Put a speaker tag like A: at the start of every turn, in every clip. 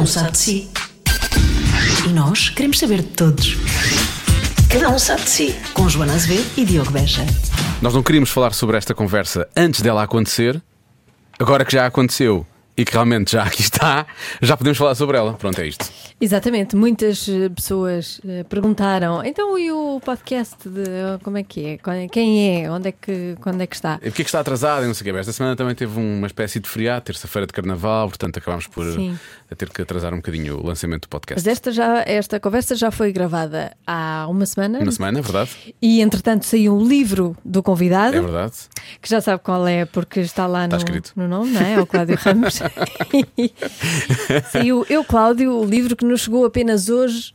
A: um sabe de si. E nós queremos saber de todos. Cada um sabe de si. Com Joana Azevedo e Diogo Beja.
B: Nós não queríamos falar sobre esta conversa antes dela acontecer. Agora que já aconteceu e que realmente já aqui está, já podemos falar sobre ela. Pronto, é isto.
C: Exatamente, muitas eh, pessoas eh, perguntaram então e o podcast de como é que é? Quem é? Onde é que, quando é que está?
B: E porquê é que está atrasado? Não sei o que. Esta semana também teve uma espécie de feriado, terça-feira de carnaval, portanto acabámos por
C: Sim.
B: Eh, ter que atrasar um bocadinho o lançamento do podcast.
C: Mas esta, já, esta conversa já foi gravada há uma semana
B: Uma semana, é verdade?
C: e entretanto saiu um livro do convidado,
B: É verdade.
C: que já sabe qual é porque está lá
B: Está
C: no,
B: escrito.
C: no nome, não é? É o Cláudio Ramos. saiu Eu, Cláudio, o livro que nos chegou apenas hoje.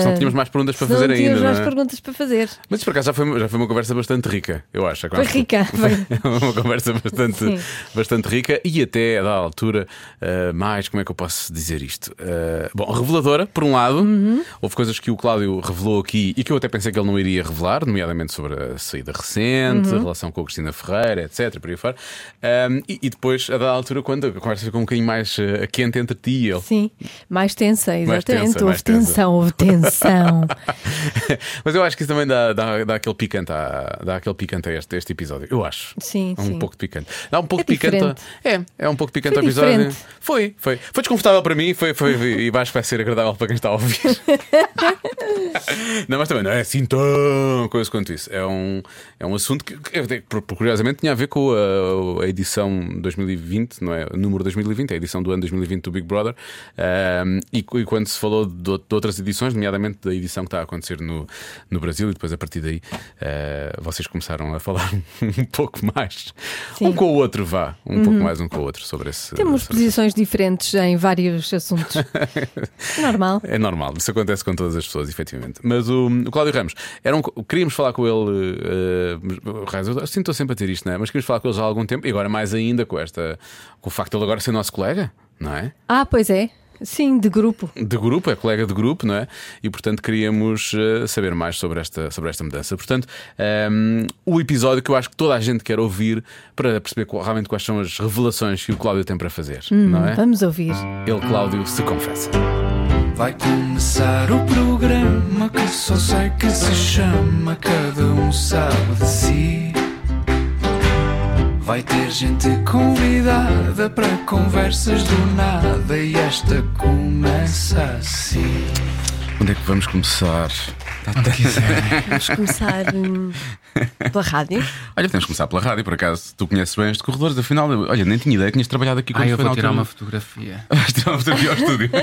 B: Se não tínhamos mais perguntas para
C: se não
B: fazer
C: tínhamos
B: ainda.
C: mais
B: não é?
C: perguntas para fazer.
B: Mas isso por acaso já foi, já foi uma conversa bastante rica, eu acho.
C: Foi rica, foi.
B: uma conversa bastante,
C: Sim.
B: bastante rica e até a da altura, uh, mais, como é que eu posso dizer isto? Uh, bom, reveladora, por um lado,
C: Uhum.
B: houve coisas que o Cláudio revelou aqui e que eu até pensei que ele não iria revelar, nomeadamente sobre a saída recente,
C: Uhum.
B: a relação com a Cristina Ferreira, etc. Por aí fora. Um, e, e depois, a da altura, quando a conversa ficou um bocadinho mais uh, quente entre ti e ele.
C: Sim, mais tensa, exatamente.
B: tensa, mais
C: houve
B: tensa.
C: tensão, houve tensão.
B: Mas eu acho que isso também dá, dá, dá aquele picante a, dá aquele picante a este, este episódio. Eu acho.
C: Sim,
B: É um
C: sim.
B: pouco de picante. Dá um pouco
C: É
B: de picante. É, é um pouco de picante
C: Foi
B: ao episódio.
C: diferente.
B: Foi, foi. Foi desconfortável para mim foi, foi, e acho que vai ser agradável para quem está a ouvir. não, mas também não é assim tão coisa quanto isso. É um, é um assunto que, curiosamente, tinha a ver com a, a edição 2020, não é? O número 2020, a edição do ano 2020 do Big Brother. Ahm, e, e quando se falou de, de outras edições, nomeadamente da edição que está a acontecer no, no Brasil, e depois a partir daí ah, vocês começaram a falar um pouco mais.
C: Sim. Uhum.
B: Um com o outro, vá. Um pouco mais um com o outro sobre esse.
C: Temos
B: sobre esse
C: posições diferentes em vários assuntos. Normal.
B: É normal, isso acontece com todas as pessoas, efetivamente. Mas o, o Cláudio Ramos, era um- queríamos falar com ele. Uh, eu estou sempre a ter isto, não é? Mas queríamos falar com ele já há algum tempo, e agora mais ainda com, esta, com o facto de ele agora ser nosso colega, não é?
C: Ah, pois é. Sim, de grupo.
B: De grupo, é colega de grupo, não é? E portanto queríamos uh, saber mais sobre esta, sobre esta mudança. Portanto, um, o episódio que eu acho que toda a gente quer ouvir para perceber qual- realmente quais são as revelações que o Cláudio tem para fazer, não é?
C: Vamos ouvir.
B: Ele, Cláudio, se confessa.
D: Vai começar o programa que só sei que se chama Cada um sabe de si. Vai ter gente convidada para conversas do nada e esta começa assim.
B: Onde é que vamos começar?
D: Onde quiser.
C: Vamos começar hum, pela rádio.
B: Olha, podemos começar pela rádio, por acaso. Tu conheces bem este corredores, afinal, eu- olha, nem tinha ideia que tinhas trabalhado aqui quando
D: Ah, eu vou tirar uma fotografia.
B: Vais tirar uma fotografia ao estúdio.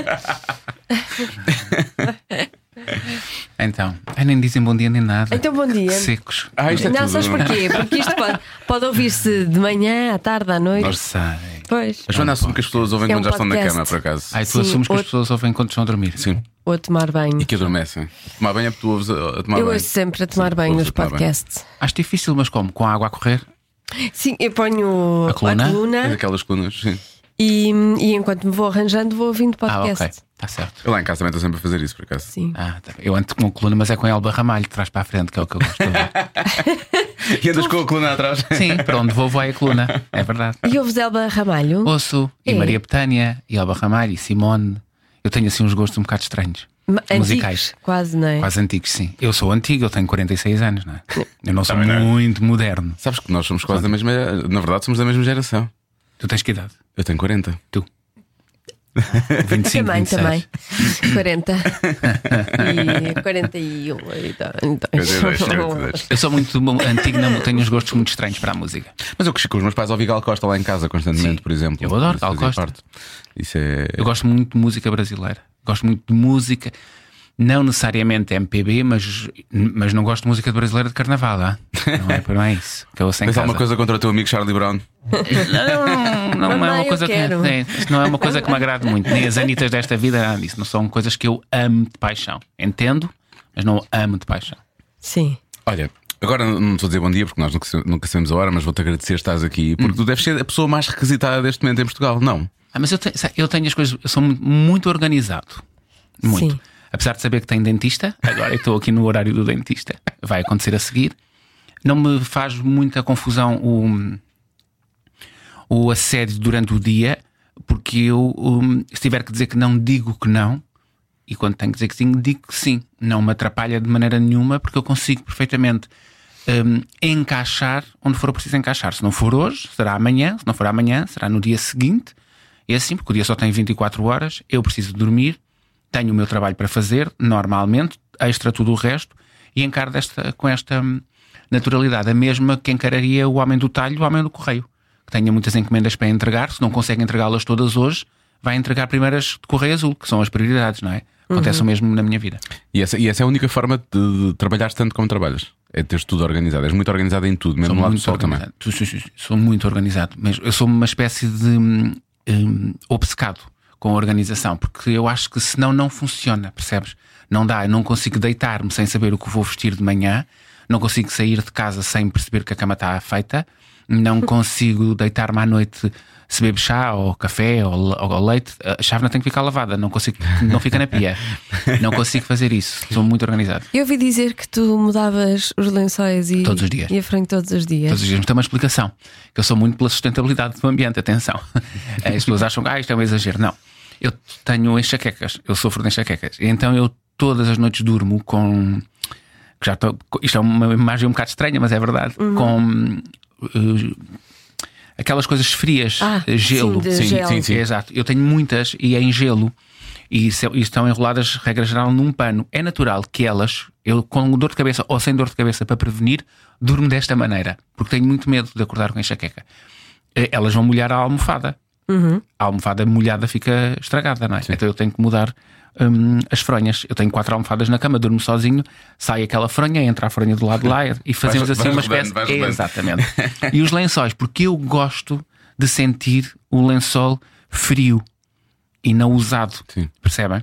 D: Então, ai, nem dizem bom dia nem nada.
C: Então, bom dia.
D: Que secos.
B: Ah, isto é
C: Não,
B: tudo.
C: sabes porquê? Porque isto pode, pode ouvir-se de manhã, à tarde, à noite.
D: Não sei.
C: Pois.
B: A Joana assume que as pessoas ouvem
C: É
B: quando
C: um
B: já estão na
C: podcast.
B: cama, por acaso.
D: Ai, tu
C: Sim,
D: assumes que as
C: outro-
D: pessoas ouvem quando estão a dormir.
B: Sim.
C: Ou a tomar banho.
B: E que adormecem. Tomar banho é porque tu ouves a, a tomar
C: Eu
B: banho.
C: ouço sempre a tomar
B: Sim,
C: banho
B: ouves
C: nos
B: a tomar banho.
C: podcasts.
D: Acho difícil, mas como? Com a água a correr?
C: Sim, eu ponho
D: A coluna?
B: É daquelas colunas, sim.
C: e, e enquanto me vou arranjando, vou ouvindo
D: Ah,
C: podcast.
D: Está certo.
B: Eu lá em casa também estou sempre a fazer isso, por acaso.
C: Sim.
D: Ah, tá. Eu ando com a coluna, mas é com Elba Ramalho, de trás para a frente, que é o que eu gosto de.
B: E andas com a coluna atrás.
D: Sim, para onde vou, vai a coluna. É verdade.
C: E ouves Elba Ramalho?
D: Ouço, e
C: É.
D: Maria Betânia, e Elba Ramalho, e Simone. Eu tenho assim uns gostos um bocado estranhos.
C: Ma-
D: musicais.
C: antigos, Quase, não é?
D: Quase antigos, sim. Eu sou antigo, eu tenho 46 anos, não é? Eu não sou
B: Também não é.
D: muito moderno.
B: Sabes que nós somos quase da mesma. Na verdade, somos da mesma geração.
D: Tu tens que idade?
B: Eu tenho 40.
D: Tu? 25,
C: também,
D: 26.
C: também. 40 e 41. Então, então.
B: 42, 42.
D: Eu sou muito antigo, não tenho uns gostos muito estranhos para a música.
B: Mas eu cresci com os meus pais a ouvir Gal Costa lá em casa constantemente,
D: Sim.
B: por exemplo.
D: Eu adoro Gal Costa.
B: é.
D: Eu gosto muito de música brasileira. Gosto muito de música, não necessariamente MPB, mas, mas não gosto de música brasileira de carnaval. Ah? Não, é, não é isso. Que eu ouço em
B: Tens
D: casa.
B: alguma coisa contra o teu amigo Charlie Brown?
D: Não, não, não é uma coisa que, é, não é uma coisa que me agrade muito. Nem as Anitas desta vida, nada disso. Não são coisas que eu amo de paixão. Entendo, mas não amo de paixão.
C: Sim.
B: Olha, agora não estou a dizer bom dia porque nós nunca, nunca sabemos a hora, mas vou-te agradecer estás aqui porque tu deves ser a pessoa mais requisitada deste momento em Portugal, não?
D: Ah, mas eu, te- sabe, eu tenho as coisas, eu sou muito, muito organizado. Muito.
C: Sim.
D: Apesar de saber que tem dentista, agora estou aqui no horário do dentista, vai acontecer a seguir. Não me faz muita confusão o, o assédio durante o dia. porque eu, um, se tiver que dizer que não, digo que não. E quando tenho que dizer que sim, digo que sim. Não me atrapalha de maneira nenhuma, porque eu consigo perfeitamente um, encaixar onde for preciso encaixar. Se não for hoje, será amanhã. Se não for amanhã, será no dia seguinte. É assim, porque o dia só tem 24 horas. Eu preciso dormir, tenho o meu trabalho para fazer, normalmente, extra tudo o resto, e encaro desta, com esta hum, naturalidade. A mesma que encararia o homem do talho, o homem do correio. Que tenha muitas encomendas para entregar, se não consegue entregá-las todas hoje, vai entregar primeiras de correio azul, que são as prioridades, não é? Acontece o mesmo na minha vida.
B: E essa, e essa é a única forma de, de trabalhar tanto como trabalhas. É teres tudo organizado. És muito organizado em tudo, mesmo no lado do sol também.
D: tu- tu- Sou muito organizado. Mas eu sou uma espécie de hum, hum, obcecado com a organização, porque eu acho que senão não funciona, percebes? Não dá, eu não consigo deitar-me sem saber o que vou vestir de manhã, não consigo sair de casa sem perceber que a cama está feita, não consigo deitar-me à noite se bebo chá ou café ou, le- ou leite, a chávena tem que ficar lavada, não consigo, não fica na pia. Não consigo fazer isso. Sou muito organizado.
E: Eu ouvi dizer que tu mudavas os lençóis e,
D: Todos os dias.
E: e a frente todos os dias.
D: Todos os dias tem uma explicação. Que eu sou muito pela sustentabilidade do ambiente, atenção. As pessoas acham que ah, isto é um exagero. Não. Eu tenho enxaquecas, eu sofro de enxaquecas. Então eu todas as noites durmo com. Já estou- isto é uma imagem um bocado estranha, mas é verdade.
E: Uhum.
D: Com. eh, aquelas coisas frias,
E: Ah,
D: eh, gelo.
E: sim, de gelo.
B: sim, sim.
D: Exato. Eu tenho muitas e é em gelo. E, e estão enroladas, regra geral, num pano. É natural que elas, eu com dor de cabeça ou sem dor de cabeça para prevenir, durmo desta maneira. Porque tenho muito medo de acordar com enxaqueca. Eh, Elas vão molhar a almofada. A almofada molhada fica estragada, não é? Então eu tenho que mudar hum, as fronhas. Eu tenho quatro almofadas na cama, durmo sozinho, sai aquela fronha, entra a fronha do lado de lá e fazemos
B: Vais-
D: assim
B: vais
D: uma
B: rodando,
D: espécie.
B: rodando.
D: Exatamente. e os lençóis, porque eu gosto de sentir o lençol frio e não usado.
B: Sim.
D: Percebem?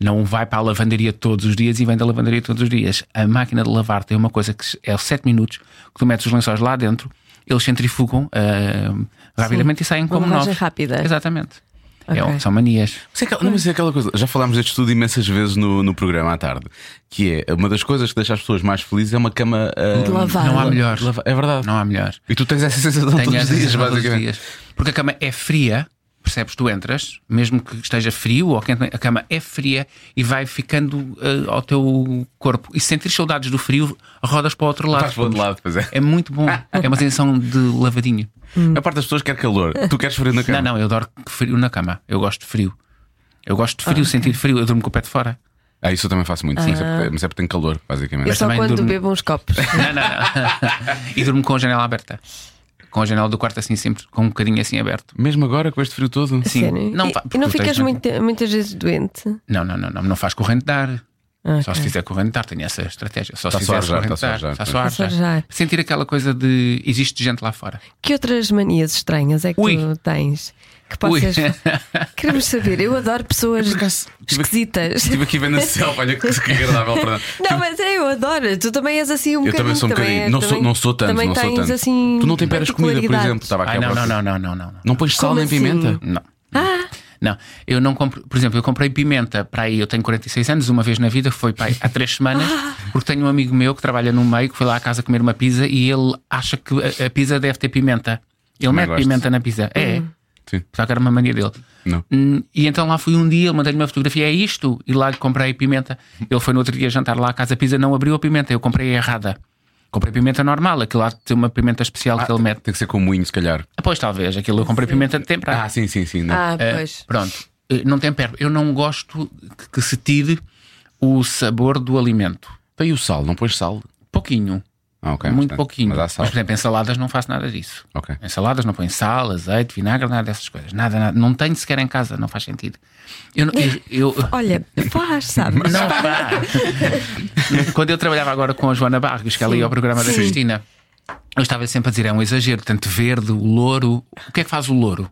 D: Não vai para a lavandaria todos os dias e vem da lavandaria todos os dias. A máquina de lavar tem uma coisa que é 7 minutos que tu metes os lençóis lá dentro, eles centrifugam ah, rapidamente e saem
E: Uma
D: como novos.
E: rápida.
D: Exatamente. É,
E: Ok.
D: são manias.
B: Mas é aquela, não, mas é aquela coisa, já falámos deste estudo imensas vezes no, no programa à tarde, que é uma das coisas que deixa as pessoas mais felizes é uma cama ah,
E: De lavar.
D: Não há melhor.
B: É verdade.
D: Não há melhor.
B: E tu tens essa sensação
D: Tenho
B: todos os dias,
D: sensação todos os
B: basicamente.
D: dias. Porque a cama é fria, percebes? Tu entras, mesmo que esteja frio ou quente, a cama é fria e vai ficando eh, ao teu corpo. E se sentir saudades do frio, rodas para o outro lado.
B: Vais para o outro lado, pois é.
D: É muito bom. É uma sensação de lavadinho.
B: A parte das pessoas quer calor. Tu queres frio na cama.
D: Não, não, eu adoro frio na cama. Eu gosto de frio. Eu gosto de frio, sentir frio. Eu durmo com o pé de fora.
B: Ah, isso eu também faço muito, sim, mas é porque- mas é porque tenho calor, basicamente.
E: Eu só quando
D: durmo-
E: bebo uns copos.
D: Não, não, não. e durmo com a janela aberta. Com a janela do quarto assim, sempre com um bocadinho assim aberto.
B: Mesmo agora, com este frio todo.
D: Sim.
E: Sério?
D: Não
E: e, e não ficas
D: tens-
E: muito- muitas vezes doente?
D: Não, não, não, não, não faz corrente de ar. Só
E: Ok.
D: se fizer corrente de ar, tenho essa estratégia. Só se
B: só
D: fizer
B: arjar,
D: corrente de
B: só
D: ar. Está só
E: só
D: arjar. Sentir aquela coisa de existe gente lá fora.
E: Que outras manias estranhas é que
D: Ui.
E: tu tens? Que possas. Queremos saber. Eu adoro pessoas
B: acaso,
E: esquisitas.
B: Estive aqui vendo a selva, olha que, que agradável, perdão.
E: Não, mas é, eu adoro. Tu também és assim um
B: Eu
E: bocadinho.
B: também sou um bocadinho.
E: és-
B: não, sou, não sou tanto,
E: também
B: não sou
E: tens
B: tanto.
E: assim.
B: tu não temperas comida, por exemplo. Estava aqui
D: Ai, não, não, não, não, não, não.
B: Não pões sal nem
E: assim?
B: pimenta?
D: Não.
E: Ah,
D: Não, eu não compro. Por exemplo, eu comprei pimenta para aí. Eu tenho 46 anos, uma vez na vida, foi para aí há três semanas, porque tenho um amigo meu que trabalha no meio que foi lá à casa comer uma pizza e ele acha que a, a pizza deve ter pimenta. Ele
B: Também
D: mete
B: gosto.
D: pimenta na pizza. É.
B: Sim.
D: Só que era uma mania dele.
B: Não.
D: Hum, E então lá fui um dia, ele mandei-lhe uma fotografia, é isto, e lá lhe comprei pimenta. Ele foi no outro dia jantar lá à casa pizza, não abriu a pimenta, eu comprei a errada. Comprei pimenta normal, aquilo lá tem uma pimenta especial que ele mete.
B: Tem que ser com moinho, se calhar.
D: Ah, Pois talvez, aquilo eu comprei pimenta de temperar.
B: Ah, sim, sim, sim. não.
E: ah,
D: Eh,
E: pois.
D: pronto, Eh, não tempero. Eu não gosto que- que se tire o sabor do alimento.
B: E o sal? Não pões sal?
D: Pouquinho,
B: Ah, ok.
D: muito
B: portanto,
D: pouquinho.
B: Mas sal.
D: por exemplo, em saladas não faço nada disso.
B: Ok.
D: Em saladas não põe sal, azeite, vinagre, nada dessas coisas. Nada, nada. Não tenho sequer em casa, não faz sentido. Eu, eu- eu-
E: Olha, faz, sabes?
D: Não faz. Quando eu trabalhava agora com a Joana Barros, que ela ia ao programa da Cristina, eu estava sempre a dizer: é um exagero, tanto verde, o louro. O que é que faz o louro?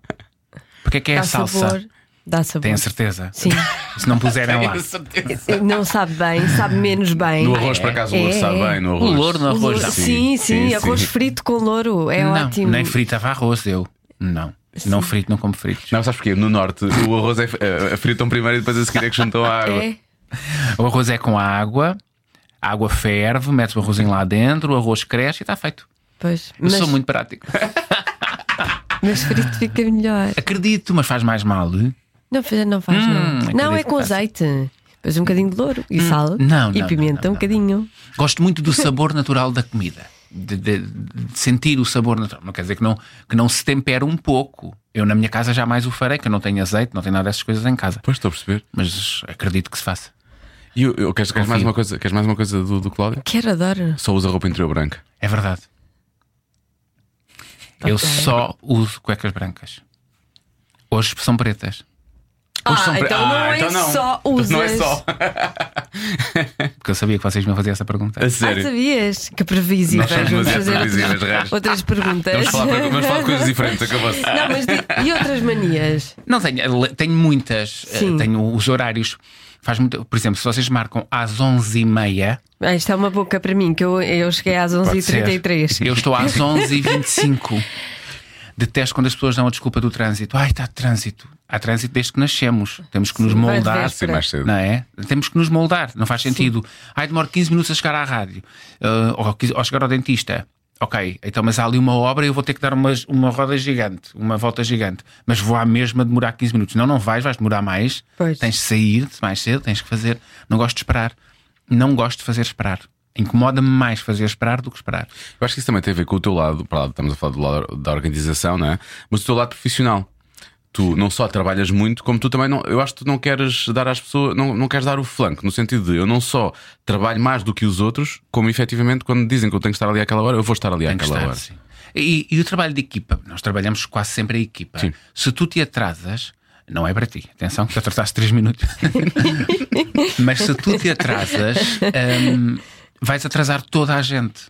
D: Porque é que é
E: Dá
D: a salsa?
E: sabor. Dá sabor.
D: Tenho certeza.
E: Sim.
D: Se não puserem lá.
E: Não sabe bem, sabe menos bem.
B: No arroz, por acaso, o louro
E: É,
B: sabe
E: é.
B: bem. No
D: O
B: arroz.
D: louro no
E: O
D: arroz.
E: louro-. Sim, sim,
B: sim,
E: arroz
B: sim.
E: frito com louro. É
D: não,
E: ótimo.
D: nem fritava arroz eu. Não. Não frito, não como fritos.
B: Não, sabes porquê? No norte, o arroz é eh, fritam primeiro e depois a seguir é que juntam a água.
E: É.
D: O arroz é com água, a água ferve, metes o arrozinho lá dentro, o arroz cresce e está feito.
E: Pois.
D: Eu sou muito prático.
E: Mas frito fica melhor.
D: Acredito, mas faz mais mal.
E: Não, não faz,
D: Hum,
E: não. Não, é
D: que
E: com azeite. Depois um bocadinho de louro e sal.
D: não,
E: e
D: não,
E: pimenta,
D: não,
E: um
D: não.
E: bocadinho.
D: Gosto muito do sabor natural da comida. De, de- de sentir o sabor natural. Não quer dizer que não, que não se tempere um pouco. Eu na minha casa jamais o farei, que eu não tenho azeite, não tenho nada dessas coisas em casa.
B: Pois estou a perceber.
D: Mas acredito que se faça.
B: E eu, eu- queres, queres mais uma coisa, queres mais uma coisa do, do Cláudio?
E: Quero, adoro.
B: Só usa roupa interior branca.
D: É verdade. Eu
E: Ok.
D: só uso cuecas brancas. Hoje são pretas.
B: Hoje são
E: Ah,
B: pre-
E: então não
B: Ah,
E: é
B: então não.
E: só
B: Então
E: usas.
B: não é só.
D: Porque eu sabia que vocês me iam fazer essa pergunta.
B: A
E: Ah,
B: sério.
E: sabias? Que.
B: Nós somos
E: Vamos fazer
B: previsíveis,
E: outras, perguntas.
B: Vamos falar, vamos falar de coisas diferentes, acabou-se.
E: Não, mas di- e outras manias?
D: Não tenho, tenho muitas. eh,
E: Sim.
D: Tenho os horários. Faz muito, por exemplo, se vocês marcam às 11h30.
E: Ah, isto é uma boca para mim, que eu, eu cheguei às
D: pode ser.
E: 11h33.
D: Eu estou às 11h25. Detesto quando as pessoas dão a desculpa do trânsito. Ai, está trânsito. Há trânsito desde que nascemos. Temos que nos
E: Sim, de
D: moldar.
B: Sim, mais cedo.
D: Não é? Temos que nos moldar, não faz sentido. Ai, demora 15 minutos a chegar à rádio ah, ou, ou chegar ao dentista. Ok, então, mas há ali uma obra e eu vou ter que dar uma, uma roda gigante, uma volta gigante, mas vou à mesma demorar 15 minutos. Não, não vais, vais demorar mais.
E: Pois.
D: Tens de sair mais cedo, tens que fazer. Não gosto de esperar. Não gosto de fazer esperar. Incomoda-me mais fazer esperar do que esperar.
B: Eu acho que isso também tem a ver com o teu lado, para lá, estamos a falar do lado da organização, não é? Mas o teu lado profissional. Tu não só trabalhas muito, como tu também não. Eu acho que tu não queres dar às pessoas, não, não queres dar o flanco, no sentido de eu não só trabalho mais do que os outros, como efetivamente quando dizem que eu tenho que estar ali àquela hora, eu vou estar ali
D: que
B: àquela
D: estar,
B: hora.
D: sim. E, e o trabalho de equipa, nós trabalhamos quase sempre a equipa.
B: Sim.
D: Se tu te atrasas, não é para ti, atenção, que tu atrasaste 3 minutos. Mas se tu te atrasas, hum, vais atrasar toda a gente.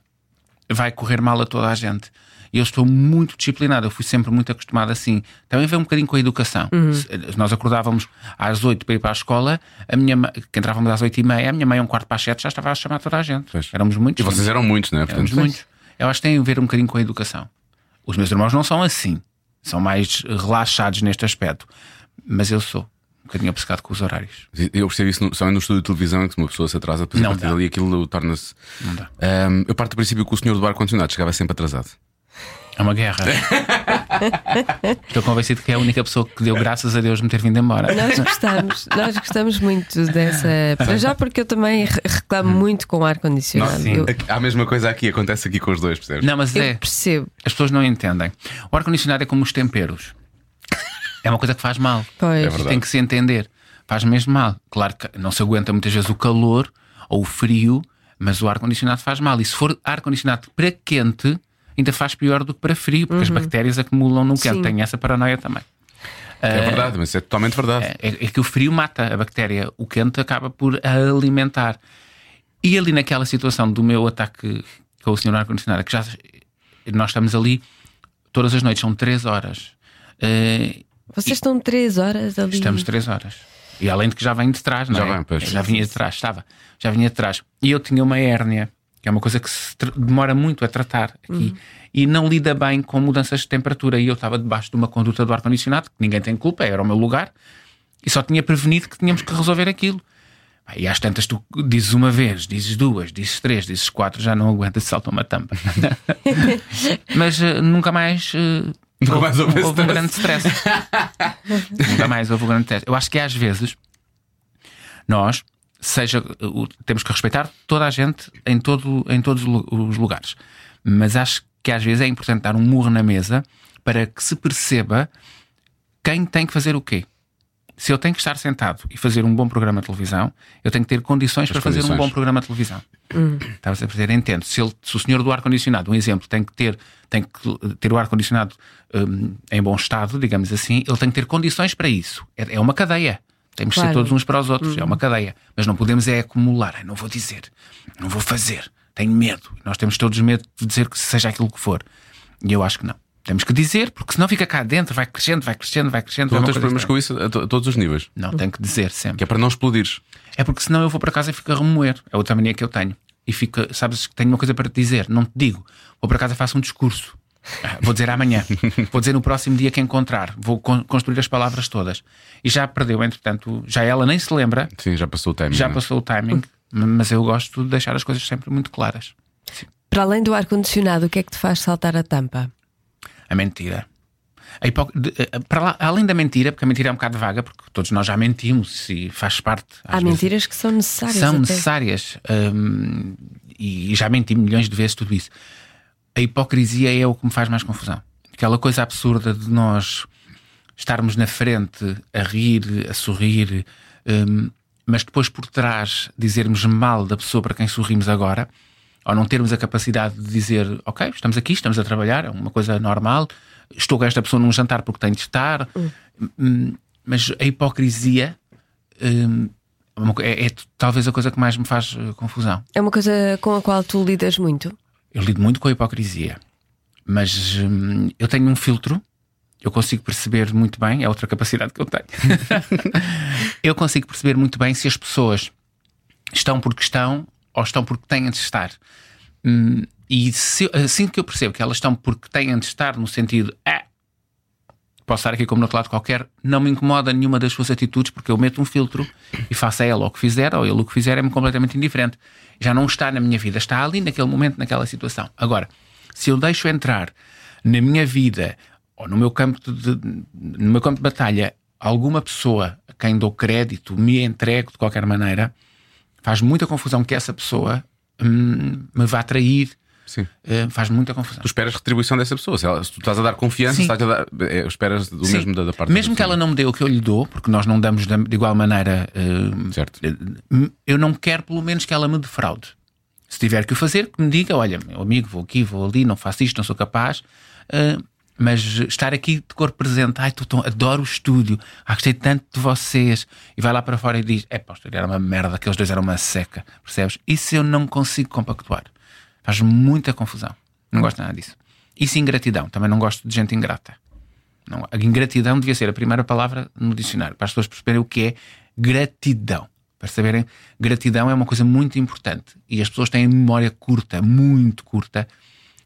D: Vai correr mal a toda a gente. E eu estou muito disciplinado, eu fui sempre muito acostumado assim. Também veio um bocadinho com a educação. Se- Nós acordávamos às 8 para ir para a escola, a minha que entrávamos às 8 e meia, a minha mãe, um quarto para as 7, já estava a chamar toda a gente.
B: Pois.
D: Éramos muitos.
B: E vocês eram muitos, não é?
D: Éramos
B: Portanto,
D: muitos. Eu acho que tem a ver um bocadinho com a educação. Os meus irmãos não são assim. São mais relaxados neste aspecto. Mas eu sou um bocadinho obcecado com os horários.
B: Eu percebo isso no, somente no estúdio de televisão, em que se uma pessoa se atrasa, depois a
D: Não
B: partir
D: dá.
B: dali aquilo torna-se.
D: Não dá.
B: Ahm, eu parto do princípio que o senhor do ar-condicionado chegava sempre atrasado.
D: É uma guerra. Estou convencido que é a única pessoa que deu graças a Deus me ter vindo embora.
E: Nós gostamos, nós gostamos muito dessa. Para já porque eu também re- reclamo muito com o ar-condicionado.
D: Sim.
E: Eu,
B: Há a mesma coisa aqui, acontece aqui com os dois, percebes?
D: Não, mas
E: eu
D: é.
E: percebo.
D: As pessoas não entendem. O ar-condicionado é como os temperos. É uma coisa que faz mal.
E: Pois.
B: É verdade.
D: Tem que se entender. Faz mesmo mal. Claro que não se aguenta muitas vezes o calor ou o frio, mas o ar-condicionado faz mal. E se for ar-condicionado para quente, ainda faz pior do que para frio, porque as bactérias acumulam no quente. Tenho essa paranoia também.
B: É verdade, mas é totalmente verdade.
D: É, é que o frio mata a bactéria, o quente acaba por a alimentar. E ali naquela situação do meu ataque com o senhor ar-condicionado, que já nós estamos ali todas as noites, são três horas. Eh,
E: Vocês estão três horas ali.
D: Estamos três horas. E além de que já vem de trás, não
B: Já
D: é?
B: vem, pois.
D: Já vinha de trás, estava. Já vinha de trás. E eu tinha uma hérnia, que é uma coisa que se demora muito a tratar aqui. E não lida bem com mudanças de temperatura. E eu estava debaixo de uma conduta do ar-condicionado, que ninguém tem culpa, era o meu lugar. E só tinha prevenido que tínhamos que resolver aquilo. E às tantas tu dizes uma vez, dizes duas, dizes três, dizes quatro, já não aguentas, salta uma tampa. Mas eh, nunca mais. eh,
B: Nunca mais houve esse
D: um grande stress. Nunca mais houve um grande stress. Eu acho que às vezes nós, seja, o- temos que respeitar toda a gente em, todo, em todos os lugares. Mas acho que às vezes é importante dar um murro na mesa para que se perceba quem tem que fazer o quê. Se eu tenho que estar sentado e fazer um bom programa de televisão, eu tenho que ter condições para fazer um
B: condições.
D: bom programa de televisão. Estavas a fazer, entendo. Se, ele- se o senhor do ar-condicionado, um exemplo, tem que ter, tem que ter o ar-condicionado hum, em bom estado, digamos assim, ele tem que ter condições para isso. É, é uma cadeia. Temos que ser
E: Claro.
D: todos uns para os outros. É uma cadeia. Mas não podemos é acumular. Não vou dizer. Não vou fazer. Tenho medo. Nós temos todos medo de dizer que seja aquilo que for. E eu acho que não. Temos que dizer, porque senão fica cá dentro, vai crescendo, vai crescendo, vai crescendo.
B: Tu não
D: uma
B: tens problemas com isso a, to- a todos os níveis.
D: Não, tem que dizer sempre.
B: Que é para não explodires.
D: É porque senão eu vou para casa e fico a remoer. É outra mania que eu tenho. E fica, sabes que tenho uma coisa para te dizer, não te digo. Vou para casa e faço um discurso. Vou dizer amanhã. Vou dizer no próximo dia que encontrar. Vou con- construir as palavras todas. E já perdeu, entretanto, já ela nem se lembra,
B: Sim, já passou o timing.
D: já
B: não é?
D: passou o timing, mas eu gosto de deixar as coisas sempre muito claras.
E: Para além do ar-condicionado, o que é que te faz saltar a tampa?
D: A mentira. A hipo... de, para lá, além da mentira, porque a mentira é um bocado vaga, porque todos nós já mentimos e faz parte.
E: Há vezes, mentiras que são necessárias.
D: São
E: até.
D: necessárias. Um, e já menti milhões de vezes tudo isso. A hipocrisia é o que me faz mais confusão. Aquela coisa absurda de nós estarmos na frente a rir, a sorrir, um, mas depois por trás dizermos mal da pessoa para quem sorrimos agora, ou não termos a capacidade de dizer, ok, estamos aqui, estamos a trabalhar, é uma coisa normal, estou com esta pessoa num jantar porque tenho de estar, hum. mas a hipocrisia hum, é, é, talvez a coisa que mais me faz uh, confusão.
E: É uma coisa com a qual tu lidas muito?
D: Eu lido muito com a hipocrisia, mas hum, eu tenho um filtro eu consigo perceber muito bem, é outra capacidade que eu tenho. eu consigo perceber muito bem se as pessoas estão porque estão ou estão porque têm de estar. Hum, e se, assim que eu percebo que elas estão porque têm de estar, no sentido, ah, posso estar aqui como no outro lado qualquer, não me incomoda nenhuma das suas atitudes, porque eu meto um filtro e faço a ela o que fizer, ou ele o que fizer é-me completamente indiferente. Já não está na minha vida, está ali naquele momento, naquela situação. Agora, se eu deixo entrar na minha vida ou no meu campo de, no meu campo de batalha alguma pessoa a quem dou crédito me entrego de qualquer maneira, faz muita confusão que essa pessoa hum, me vá trair.
B: Sim.
D: Uh, faz muita confusão.
B: Tu esperas retribuição dessa pessoa. Se, ela, se tu estás a dar confiança, estás a dar, é, esperas o
D: Sim.
B: mesmo da, da parte
D: Mesmo que ela não me dê o que eu lhe dou, porque nós não damos de, igual maneira. Uh,
B: certo.
D: Eu não quero, pelo menos, que ela me defraude. Se tiver que o fazer, que me diga: olha, meu amigo, vou aqui, vou ali, não faço isto, não sou capaz. Uh, mas estar aqui de corpo presente, ai, tu, tu, adoro o estúdio, ah, gostei tanto de vocês, e vai lá para fora e diz: é pá, o estúdio era uma merda, aqueles dois eram uma seca, percebes? Isso eu não consigo compactuar. Faz muita confusão. Não gosto nada disso. Isso ingratidão, também não gosto de gente ingrata. Não, a ingratidão devia ser a primeira palavra no dicionário, para as pessoas perceberem o que é gratidão. Para saberem, gratidão é uma coisa muito importante e as pessoas têm memória curta, muito curta,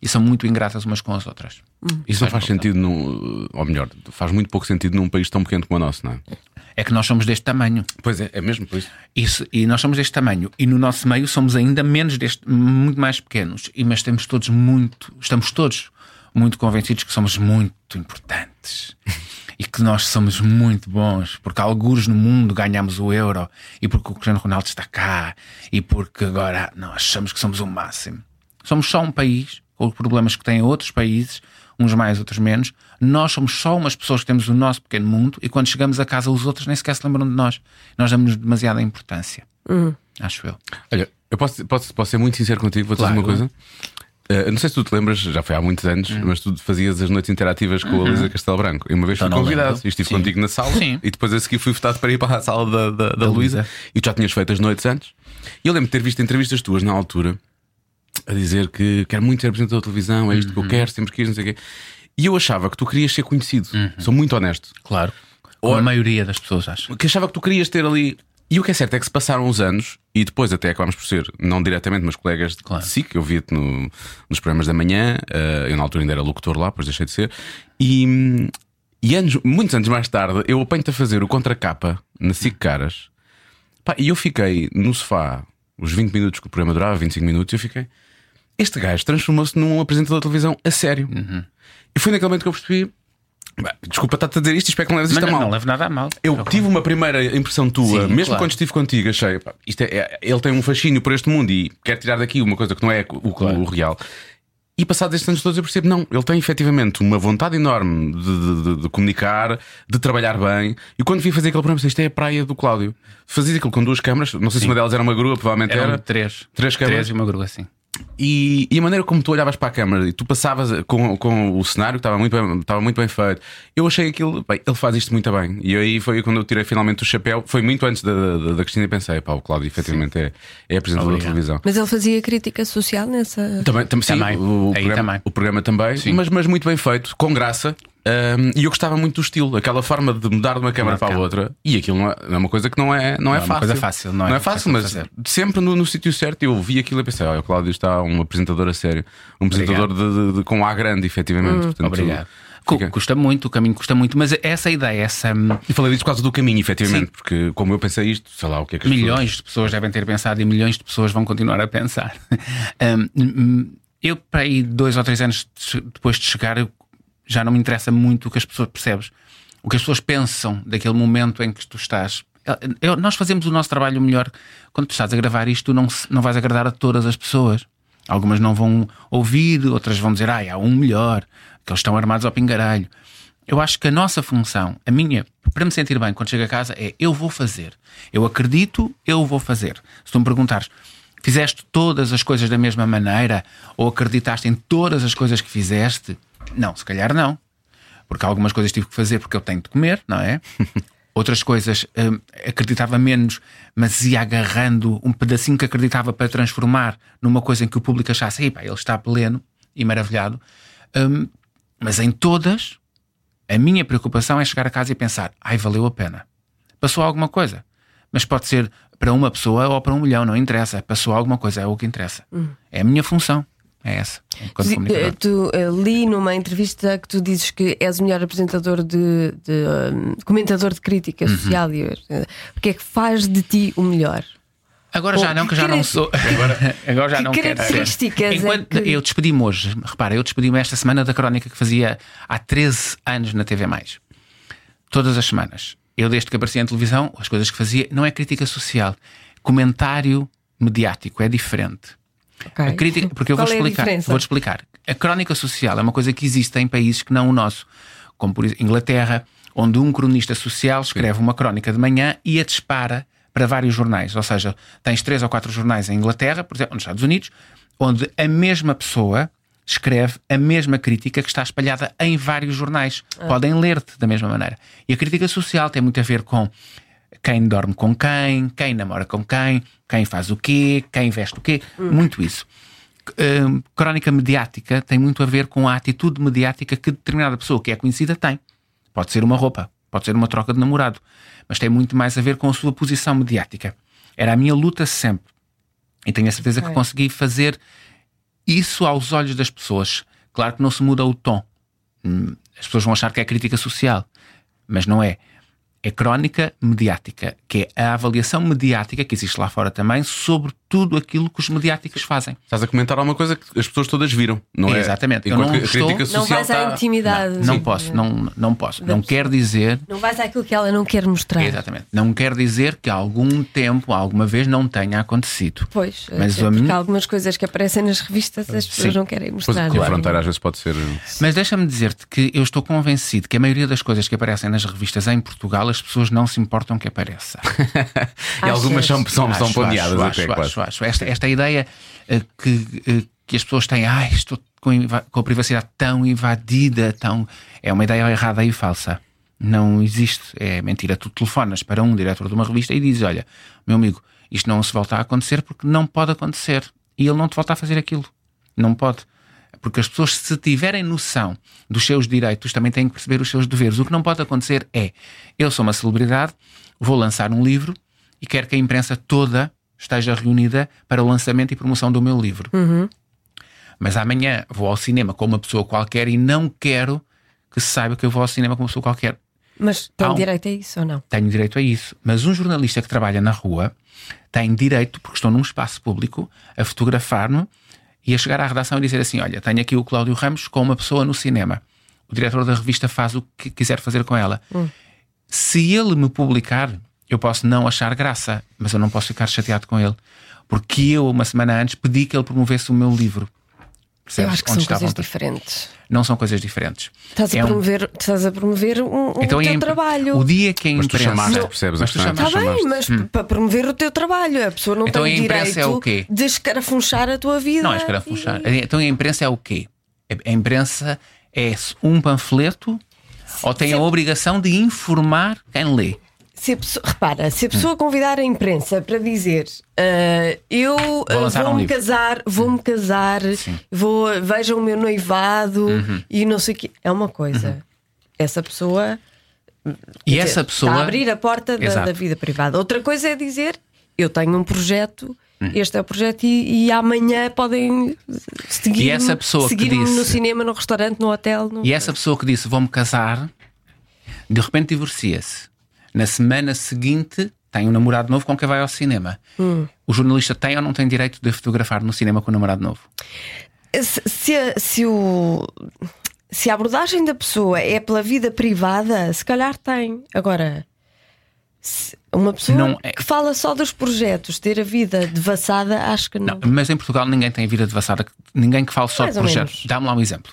D: e são muito ingratas umas com as outras.
B: Hum. Isso não faz sentido, num, ou melhor, faz muito pouco sentido num país tão pequeno como o nosso, não é?
D: É que nós somos deste tamanho.
B: Pois é, é mesmo por isso.
D: isso. E nós somos deste tamanho. E no nosso meio somos ainda menos deste, muito mais pequenos. E, mas temos todos muito, estamos todos muito convencidos que somos muito importantes. e que nós somos muito bons, porque alguns no mundo ganhamos o euro e porque o Cristiano Ronaldo está cá e porque agora nós achamos que somos o máximo. Somos só um país com os problemas que têm outros países, uns mais, outros menos. Nós somos só umas pessoas que temos o nosso pequeno mundo e quando chegamos a casa, os outros nem sequer se lembram de nós. Nós damos demasiada importância.
E: Uhum.
D: Acho eu.
B: Olha, eu posso, posso, posso ser muito sincero contigo, vou
D: claro.
B: dizer uma coisa. Uh, não sei se tu te lembras, já foi há muitos anos, uhum. mas tu fazias as noites interativas com uhum. a Luísa Castelo Branco. E uma vez então fui convidado e estive Sim. contigo na sala.
D: Sim.
B: E depois a seguir fui votado para ir para a sala da, da, da, da Luísa. E tu já tinhas feito as noites antes. E eu lembro de ter visto entrevistas tuas na altura a dizer que quero muito ser apresentador de televisão, é isto uhum. que eu quero, temos que ir, não sei o quê. E eu achava que tu querias ser conhecido.
D: Uhum.
B: Sou muito honesto.
D: Claro. Ou a maioria das pessoas acha.
B: Que achava que tu querias ter ali. E o que é certo é que se passaram os anos e depois até acabámos por ser, não diretamente, mas colegas
D: claro.
B: de SIC, eu via-te no, nos programas da manhã, uh, eu na altura ainda era locutor lá, depois deixei de ser, e, e anos, muitos anos mais tarde eu apanho-te a fazer o contracapa na SIC Caras, Pá, e eu fiquei no sofá os 20 minutos que o programa durava, 25 minutos, e eu fiquei este gajo transformou-se num apresentador de televisão a sério.
D: Uhum.
B: E foi naquele momento que eu percebi. Desculpa estar-te a dizer isto, espero que não leves isto
D: não,
B: a mal.
D: Não levo nada a mal.
B: Eu tive claro. uma primeira impressão tua,
D: Sim,
B: mesmo
D: claro.
B: quando estive contigo, achei, pá, isto é, é, ele tem um fascínio por este mundo e quer tirar daqui uma coisa que não é o,
D: claro.
B: o real. E passados estes anos todos eu percebo, não, ele tem efetivamente uma vontade enorme de, de, de, comunicar, de trabalhar bem. E quando vi fazer aquele programa, isto é a praia do Cláudio. Fazia aquilo com duas câmaras, não sei
D: Sim.
B: se uma delas era uma grua, provavelmente
D: Eram
B: era.
D: três.
B: Três câmaras.
D: Três e uma grua, sim.
B: E, e, a maneira como tu olhavas para a câmara e tu passavas com, com o cenário que estava muito, bem, estava muito bem feito, eu achei aquilo, bem, ele faz isto muito bem. E aí foi quando eu tirei finalmente o chapéu, foi muito antes da, da, da Cristina e pensei, pá, o Cláudio efetivamente é, é apresentador de televisão.
E: Mas ele fazia crítica social nessa.
B: Também, tam, sim,
D: Também.
B: O, o programa,
D: também.
B: o programa também, mas, mas muito bem feito, com graça. Um, e eu gostava muito do estilo, aquela forma de mudar de uma câmara para a outra. E aquilo não é, não é uma coisa que não é, não é
D: é uma
B: fácil.
D: coisa fácil, não é
B: Não é
D: fácil
B: mas
D: fazer.
B: sempre no, no sítio certo. Eu vi aquilo e pensei: olha, o Cláudio está um apresentador a sério, um apresentador de, de- de- com A grande, efetivamente. Portanto,
D: Obrigado.
B: Fica-
D: Custa muito, o caminho custa muito, mas essa ideia, essa. hum,
B: E falei disso por causa do caminho, efetivamente,
D: Sim.
B: porque como eu pensei isto, sei lá o que é que
D: Milhões de pessoas devem ter pensado e milhões de pessoas vão continuar a pensar. Hum, hum, eu, para aí, dois ou três anos de- depois de chegar, eu já não me interessa muito o que as pessoas percebes, o que as pessoas pensam daquele momento em que tu estás. Eu- nós fazemos o nosso trabalho melhor quando tu estás a gravar isto, tu não, não vais agradar a todas as pessoas. Algumas não vão ouvir, outras vão dizer, ai, há um melhor, que eles estão armados ao pingaralho. Eu acho que a nossa função, a minha, para me sentir bem quando chego a casa, é eu vou fazer. Eu acredito, eu vou fazer. Se tu me perguntares, fizeste todas as coisas da mesma maneira ou acreditaste em todas as coisas que fizeste? Não, se calhar não. Porque algumas coisas tive que fazer porque eu tenho de comer, não é? Outras coisas hum, acreditava menos, mas ia agarrando um pedacinho que acreditava para transformar numa coisa em que o público achasse, "Ei, pá, ele está pleno e maravilhado. Hum, mas em todas, a minha preocupação é chegar a casa e pensar: ai, valeu a pena. Passou alguma coisa. Mas pode ser para uma pessoa ou para um milhão, não interessa. Passou alguma coisa, é o que interessa. É a minha função. É essa. comunicador.
C: eh, Tu eh, li numa entrevista que tu dizes que és o melhor apresentador de, de, um, comentador de crítica
D: Uhum.
C: social e eh, o que é que faz de ti o melhor?
D: Agora já não, que já não sou. Agora, já
C: que
D: não quero ser.
C: características é
D: Enquanto
C: que-
D: Eu despedi-me hoje, repara, eu despedi-me esta semana da crónica que fazia há 13 anos na TV. Todas as semanas. Eu, desde que aparecia em televisão, as coisas que fazia não é crítica social, comentário mediático, é diferente.
C: Ok.
D: A crítica, porque eu vou
C: é a
D: explicar,
C: diferença?
D: vou explicar. A crónica social é uma coisa que existe em países que não o nosso, como por exemplo Inglaterra, onde um cronista social escreve uma crónica de manhã e a dispara para vários jornais. Ou seja, tens três ou quatro jornais em Inglaterra, por exemplo, nos Estados Unidos, onde a mesma pessoa escreve a mesma crítica que está espalhada em vários jornais. Podem ler-te da mesma maneira. E a crítica social tem muito a ver com quem dorme com quem, quem namora com quem, quem faz o quê, quem veste o quê, muito isso. Hum, crónica mediática tem muito a ver com a atitude mediática que determinada pessoa que é conhecida tem. Pode ser uma roupa, pode ser uma troca de namorado, mas tem muito mais a ver com a sua posição mediática. Era a minha luta sempre. E tenho a certeza que
C: Ok.
D: consegui fazer isso aos olhos das pessoas. Claro que não se muda o tom. Hum, As pessoas vão achar que é crítica social, mas não é. É crónica mediática, que é a avaliação mediática que existe lá fora também sobre tudo aquilo que os mediáticos fazem.
B: Estás a comentar alguma coisa que as pessoas todas viram, não é?
D: Exatamente. Eu não
B: a
D: estou-
B: crítica
C: Não
B: social
C: vais à
B: está-
C: intimidade.
D: Não
C: Sim.
D: posso, não, não posso. Não quer dizer
C: Não vais àquilo que ela não quer mostrar.
D: Exatamente. Não quer dizer que algum tempo, alguma vez, não tenha acontecido.
C: Pois,
D: Mas
C: é
D: a
C: há algumas coisas que aparecem nas revistas as pessoas
D: Sim.
C: não querem
B: Pois,
C: mostrar.
B: e a fronteira às vezes pode ser.
D: Mas deixa-me dizer-te que eu estou convencido que a maioria das coisas que aparecem nas revistas em Portugal as pessoas não se importam que apareça.
B: E algumas são, são, são
D: Acho,
B: planeadas
D: acho,
B: até
D: acho,
B: quase.
D: Acho. Esta, esta ideia eh, que, eh, que as pessoas têm, ai, estou com, com a privacidade tão invadida, tão. É uma ideia errada e falsa. Não existe. É mentira. Tu telefonas para um diretor de uma revista e dizes: Olha, meu amigo, isto não se volta a acontecer porque não pode acontecer. E ele não te volta a fazer aquilo. Não pode. Porque as pessoas, se tiverem noção dos seus direitos, também têm que perceber os seus deveres. O que não pode acontecer é: eu sou uma celebridade, vou lançar um livro e quero que a imprensa toda esteja reunida para o lançamento e promoção do meu livro. Mas amanhã vou ao cinema com uma pessoa qualquer e não quero que se saiba que eu vou ao cinema com uma pessoa qualquer.
C: Mas tem
D: um-
C: direito a isso ou não?
D: Tenho direito a isso. Mas um jornalista que trabalha na rua tem direito, porque estou num espaço público, a fotografar-me e a chegar à redação e dizer assim: Olha, tenho aqui o Cláudio Ramos com uma pessoa no cinema. O diretor da revista faz o que quiser fazer com ela. Se ele me publicar, eu posso não achar graça, mas eu não posso ficar chateado com ele. Porque eu, uma semana antes, pedi que ele promovesse o meu livro.
C: Eu
D: Percebes?
C: acho que
D: Onde
C: são
D: estavam
C: coisas diferentes.
D: Não são coisas diferentes.
C: Estás a,
D: É um-
C: promover, estás a promover um, um
D: Então,
C: teu
D: é imp-
C: trabalho.
D: O dia que a
B: Mas tu
D: imprensa.
B: chamaste, percebes a
D: Mas tu chamaste.
C: Está bem,
B: chamaste.
C: mas para promover o teu trabalho, a pessoa não
D: Então
C: tem
D: a imprensa
C: direito
D: é o quê?
C: de escarafunchar a tua vida.
D: Não é escarafunchar.
C: E-
D: Então a imprensa é o quê? A imprensa é um panfleto ou tem a obrigação de informar quem lê?
C: Se a pessoa, repara, se a pessoa convidar a imprensa para dizer ah, eu ah,
D: um
C: vou-me
D: livro.
C: casar, vou-me casar,
D: Sim.
C: vou, vejam o meu noivado
D: Uhum.
C: e não sei o quê, é uma coisa. Essa pessoa
D: E
C: quer
D: essa
C: dizer,
D: pessoa.
C: está a abrir a porta da, da vida privada. Outra coisa é dizer eu tenho um projeto.
D: Uhum.
C: Este é o projeto, e, e amanhã podem seguir-me
D: E essa pessoa que
C: seguir-me no
D: disse-
C: cinema, no restaurante, no hotel. no-
D: E essa pessoa que disse vou-me casar, de repente divorcia-se. Na semana seguinte tem um namorado novo com quem vai ao cinema.
C: Hum.
D: O jornalista tem ou não tem direito de fotografar no cinema com o namorado novo?
C: Se, se, a- se o. se a abordagem da pessoa é pela vida privada, se calhar tem. Agora, uma pessoa
D: Não é-
C: que fala só dos projetos, ter a vida devassada, acho que não.
D: Não, mas em Portugal ninguém tem vida devassada, ninguém que fale só
C: Mais
D: de projetos. Dá-me lá um exemplo.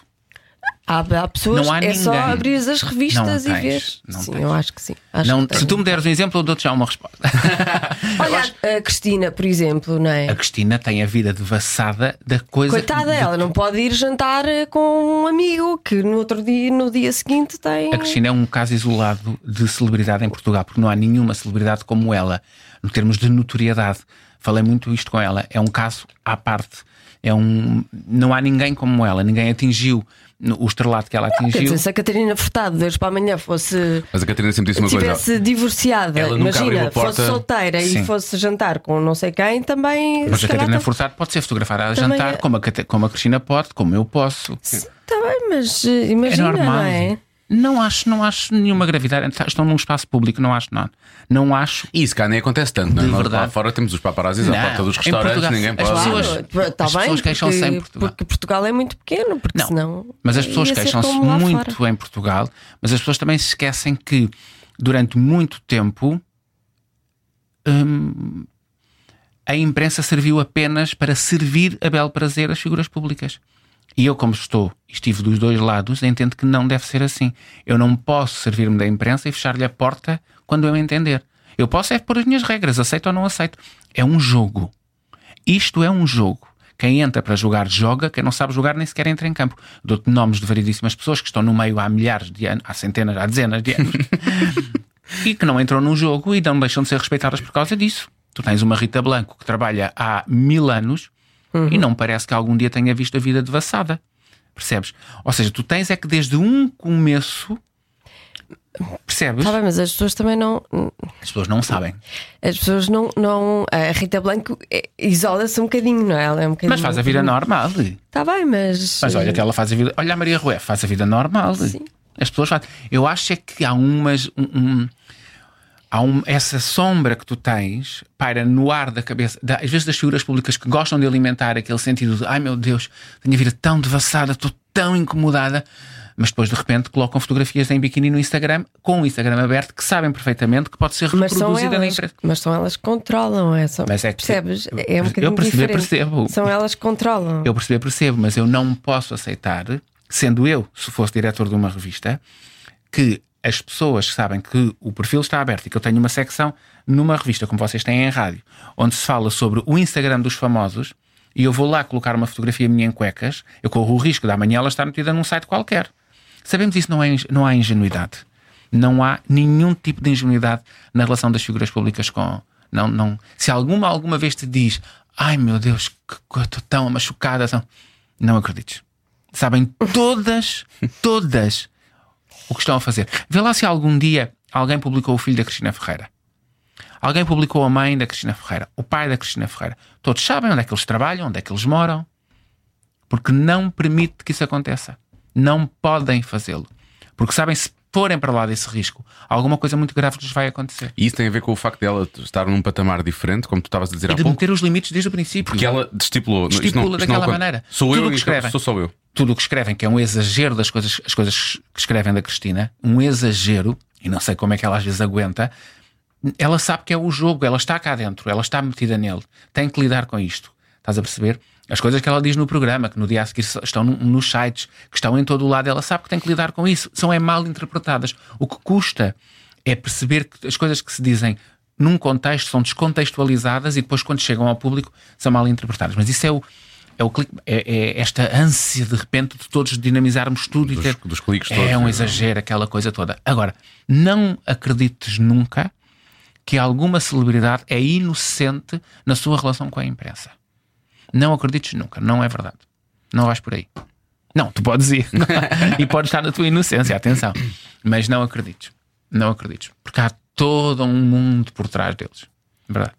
C: Há, há pessoas,
D: Não há
C: é só abrir as revistas
D: Não
C: e
D: tens,
C: ver. sim,
D: tens.
C: eu acho que sim. Acho
D: Não,
C: que
D: se tu me deres um exemplo, eu dou-te já uma resposta.
C: Olha, a Cristina, por exemplo, não é?
D: A Cristina tem a vida devassada da coisa.
C: Coitada,
D: de-
C: ela não pode ir jantar eh, com um amigo que no outro dia, no dia seguinte, tem.
D: A Cristina é um caso isolado de celebridade em Portugal, porque não há nenhuma celebridade como ela, no termos de notoriedade. Falei muito isto com ela. É um caso à parte. É um, não há ninguém como ela. Ninguém atingiu o estrelato que ela
C: Quer
D: atingiu.
C: dizer, se a Catarina Furtado de hoje para amanhã fosse.
B: Mas a Catarina sempre disse uma coisa.
C: Tivesse divorciada, imagina,
B: porta-
C: fosse solteira
D: Sim.
C: e fosse jantar com não sei quem, também.
D: Mas
C: se
D: a Catarina
C: tá-
D: Furtado pode ser fotografada a
C: Também
D: jantar,
C: é-
D: como, a, como a Cristina pode, como eu posso.
C: Está bem, mas eh,
D: É
C: imagina,
D: normal.
C: não é?
D: Não acho, não acho nenhuma gravidade. Estão num espaço público, não acho nada. Não acho.
B: E isso cá nem acontece tanto, não é?
D: De
B: Nós lá
D: verdade.
B: fora temos os paparazzis à
D: Não,
B: porta dos
D: em
B: restaurantes,
D: Portugal,
B: ninguém
D: as
B: pode.
D: pessoas-
C: Está
D: as
C: bem,
D: pessoas queixam-se em Portugal.
C: porque Portugal é muito pequeno, porque
D: Não.
C: senão.
D: Mas as pessoas queixam-se muito
C: fora.
D: em Portugal, mas as pessoas também se esquecem que durante muito tempo hum, a imprensa serviu apenas para servir a bel prazer as figuras públicas. E eu, como estou e estive dos dois lados, entendo que não deve ser assim. Eu não posso servir-me da imprensa e fechar-lhe a porta quando eu entender. Eu posso é pôr as minhas regras, aceito ou não aceito. É um jogo. Isto é um jogo. Quem entra para jogar, joga. Quem não sabe jogar, nem sequer entra em campo. Dou-te nomes de variedíssimas pessoas que estão no meio há milhares de anos, há centenas, há dezenas de anos, e que não entram no jogo e não deixam de ser respeitadas por causa disso. Tu tens uma Rita Blanco que trabalha há mil anos e não parece que algum dia tenha visto a vida devassada. Percebes? Ou seja, tu tens é que desde um começo. Percebes?
C: Está bem, mas as pessoas também não.
D: As pessoas não sabem.
C: As pessoas não. não a Rita Blanco é- isola-se um bocadinho, não é? Ela é um bocadinho.
D: Mas faz a vida normal.
C: Está bem, mas.
D: Mas olha que ela faz a vida. Olha a Maria Rué, faz a vida normal. As pessoas fazem. Eu acho é que há umas. um- um- há um- essa sombra que tu tens paira no ar da cabeça, da- às vezes das figuras públicas que gostam de alimentar aquele sentido de ai meu Deus, tenho a vida tão devassada, estou tão incomodada. Mas depois de repente colocam fotografias em biquíni no Instagram com o Instagram aberto que sabem perfeitamente que pode ser
C: Mas
D: reproduzida na
C: elas,
D: empresa.
C: mas são elas que controlam essa.
D: Mas é que-
C: percebes? É um
D: eu
C: diferente.
D: percebo.
C: São elas que controlam.
D: Eu perceber, percebo, mas eu não posso aceitar, sendo eu, se fosse diretor de uma revista, que as pessoas que sabem que o perfil está aberto e que eu tenho uma secção numa revista, como vocês têm em rádio, onde se fala sobre o Instagram dos famosos, e eu vou lá colocar uma fotografia minha em cuecas, eu corro o risco de amanhã ela estar metida num site qualquer. Sabemos isso, não, é, não há ingenuidade. Não há nenhum tipo de ingenuidade na relação das figuras públicas com. Não, não. Se alguma alguma vez te diz, ai meu Deus, que estou tão machucada, não acredites. Sabem todas, todas o que estão a fazer. Vê lá se algum dia alguém publicou o filho da Cristina Ferreira. Alguém publicou a mãe da Cristina Ferreira, o pai da Cristina Ferreira. Todos sabem onde é que eles trabalham, onde é que eles moram. Porque não permite que isso aconteça. Não podem fazê-lo. Porque sabem, se forem para lá desse risco, alguma coisa muito grave lhes vai acontecer.
B: E isso tem a ver com o facto dela estar num patamar diferente, como tu estavas a dizer
D: E
B: há
D: de
B: pouco.
D: meter os limites desde o princípio.
B: Porque ela estipulou. isto não-
D: Estipula
B: isto não
D: daquela
B: aconte-
D: maneira.
B: Sou
D: Tudo
B: eu
D: que
B: e
D: escrevem.
B: sou só eu.
D: Tudo o que escrevem, que é um exagero das coisas, as coisas que escrevem da Cristina, um exagero, e não sei como é que ela às vezes aguenta, ela sabe que é o jogo, ela está cá dentro, ela está metida nele, tem que lidar com isto. Estás a perceber? As coisas que ela diz no programa, que no dia a seguir estão no- nos sites, que estão em todo o lado, ela sabe que tem que lidar com isso. São é mal interpretadas. O que custa é perceber que as coisas que se dizem num contexto são descontextualizadas e depois, quando chegam ao público, são mal interpretadas. Mas isso é o. É, o clique, é, é esta ânsia de repente de todos dinamizarmos tudo
B: Dos-
D: e ter.
B: dos cliques
D: é
B: todos,
D: um
B: é.
D: exagero, aquela coisa toda. Agora, não acredites nunca que alguma celebridade é inocente na sua relação com a imprensa. Não acredites nunca, não é verdade. Não vais por aí. Não, tu podes ir. e podes estar na tua inocência, atenção. Mas não acredites. Não acredites. Porque há todo um mundo por trás deles. Verdade.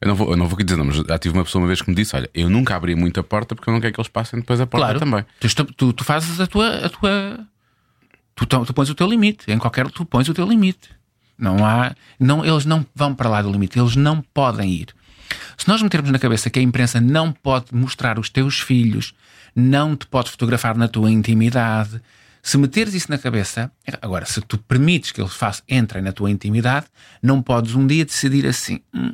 B: Eu não vou, eu não vou aqui dizer, não, mas já tive uma pessoa uma vez que me disse: Olha, eu nunca abri muito a porta porque eu não quero que eles passem depois a porta
D: Claro.
B: também.
D: Tu, tu- tu fazes a tua. A tua tu, tu, tu pões o teu limite. Em qualquer. Tu pões o teu limite. Não há. Não, eles não vão para lá do limite. Eles não podem ir. Se nós metermos na cabeça que a imprensa não pode mostrar os teus filhos, não te pode fotografar na tua intimidade, se meteres isso na cabeça, agora, se tu permites que eles façam, entrem na tua intimidade, não podes um dia decidir assim: "Hum,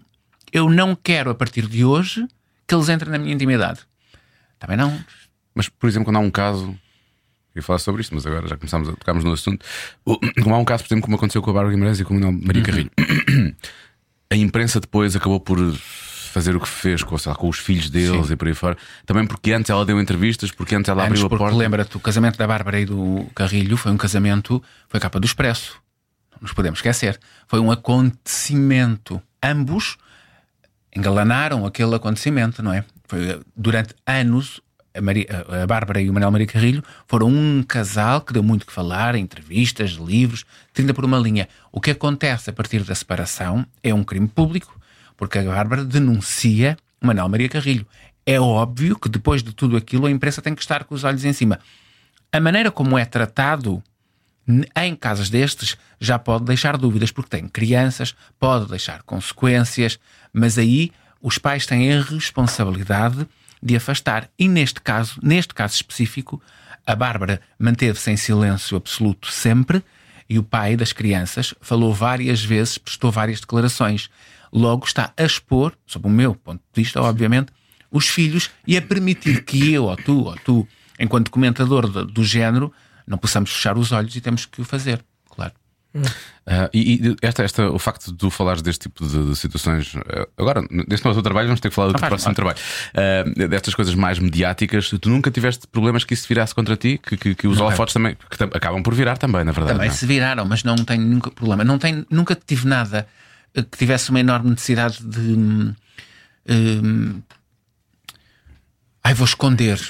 D: eu não quero a partir de hoje que eles entrem na minha intimidade. Também não.
B: Mas, por exemplo, quando há um caso. Eu ia falar sobre isto, mas agora já começámos a tocarmos no assunto. Como há um caso, por exemplo, como aconteceu com a Bárbara Guimarães e com o Manuel Maria Carrilho. A imprensa depois acabou por fazer o que fez com, lá, com os filhos deles
D: Sim.
B: e por aí fora. Também porque antes ela deu entrevistas, porque antes ela
D: Anos,
B: abriu a porta.
D: lembra-te, o casamento da Bárbara e do Carrilho foi um casamento, foi capa do Expresso. Não nos podemos esquecer. Foi um acontecimento. Ambos engalanaram aquele acontecimento, não é? Foi, eh, durante anos, a, Maria- a- Bárbara e o Manuel Maria Carrilho foram um casal que deu muito que falar, entrevistas, livros, 30 por uma linha. O que acontece a partir da separação é um crime público, porque a Bárbara denuncia o Manuel Maria Carrilho. É óbvio que depois de tudo aquilo a imprensa tem que estar com os olhos em cima. A maneira como é tratado em casos destes já pode deixar dúvidas, porque tem crianças, pode deixar consequências, mas aí os pais têm a responsabilidade de afastar. E neste caso, neste caso específico, a Bárbara manteve-se em silêncio absoluto sempre e o pai das crianças falou várias vezes, prestou várias declarações. Logo está a expor, sob o meu ponto de vista, obviamente, os filhos e a permitir que eu ou tu ou tu, enquanto comentador do, do género, não possamos fechar os olhos e temos que o fazer, claro.
B: Ah, e e esta, esta, o facto de tu falares deste tipo de, de situações, ah, agora, neste nosso trabalho, vamos ter que falar do teu próximo trabalho. Ah, destas coisas mais mediáticas, tu nunca tiveste problemas que isso virasse contra ti, que, que, que os holofotes também que acabam por virar também, na verdade.
D: Também
B: não é?
D: se viraram, mas não tenho nunca problema. Não tenho, nunca tive nada eh, que tivesse uma enorme necessidade de. hum, hum, ai, vou esconder.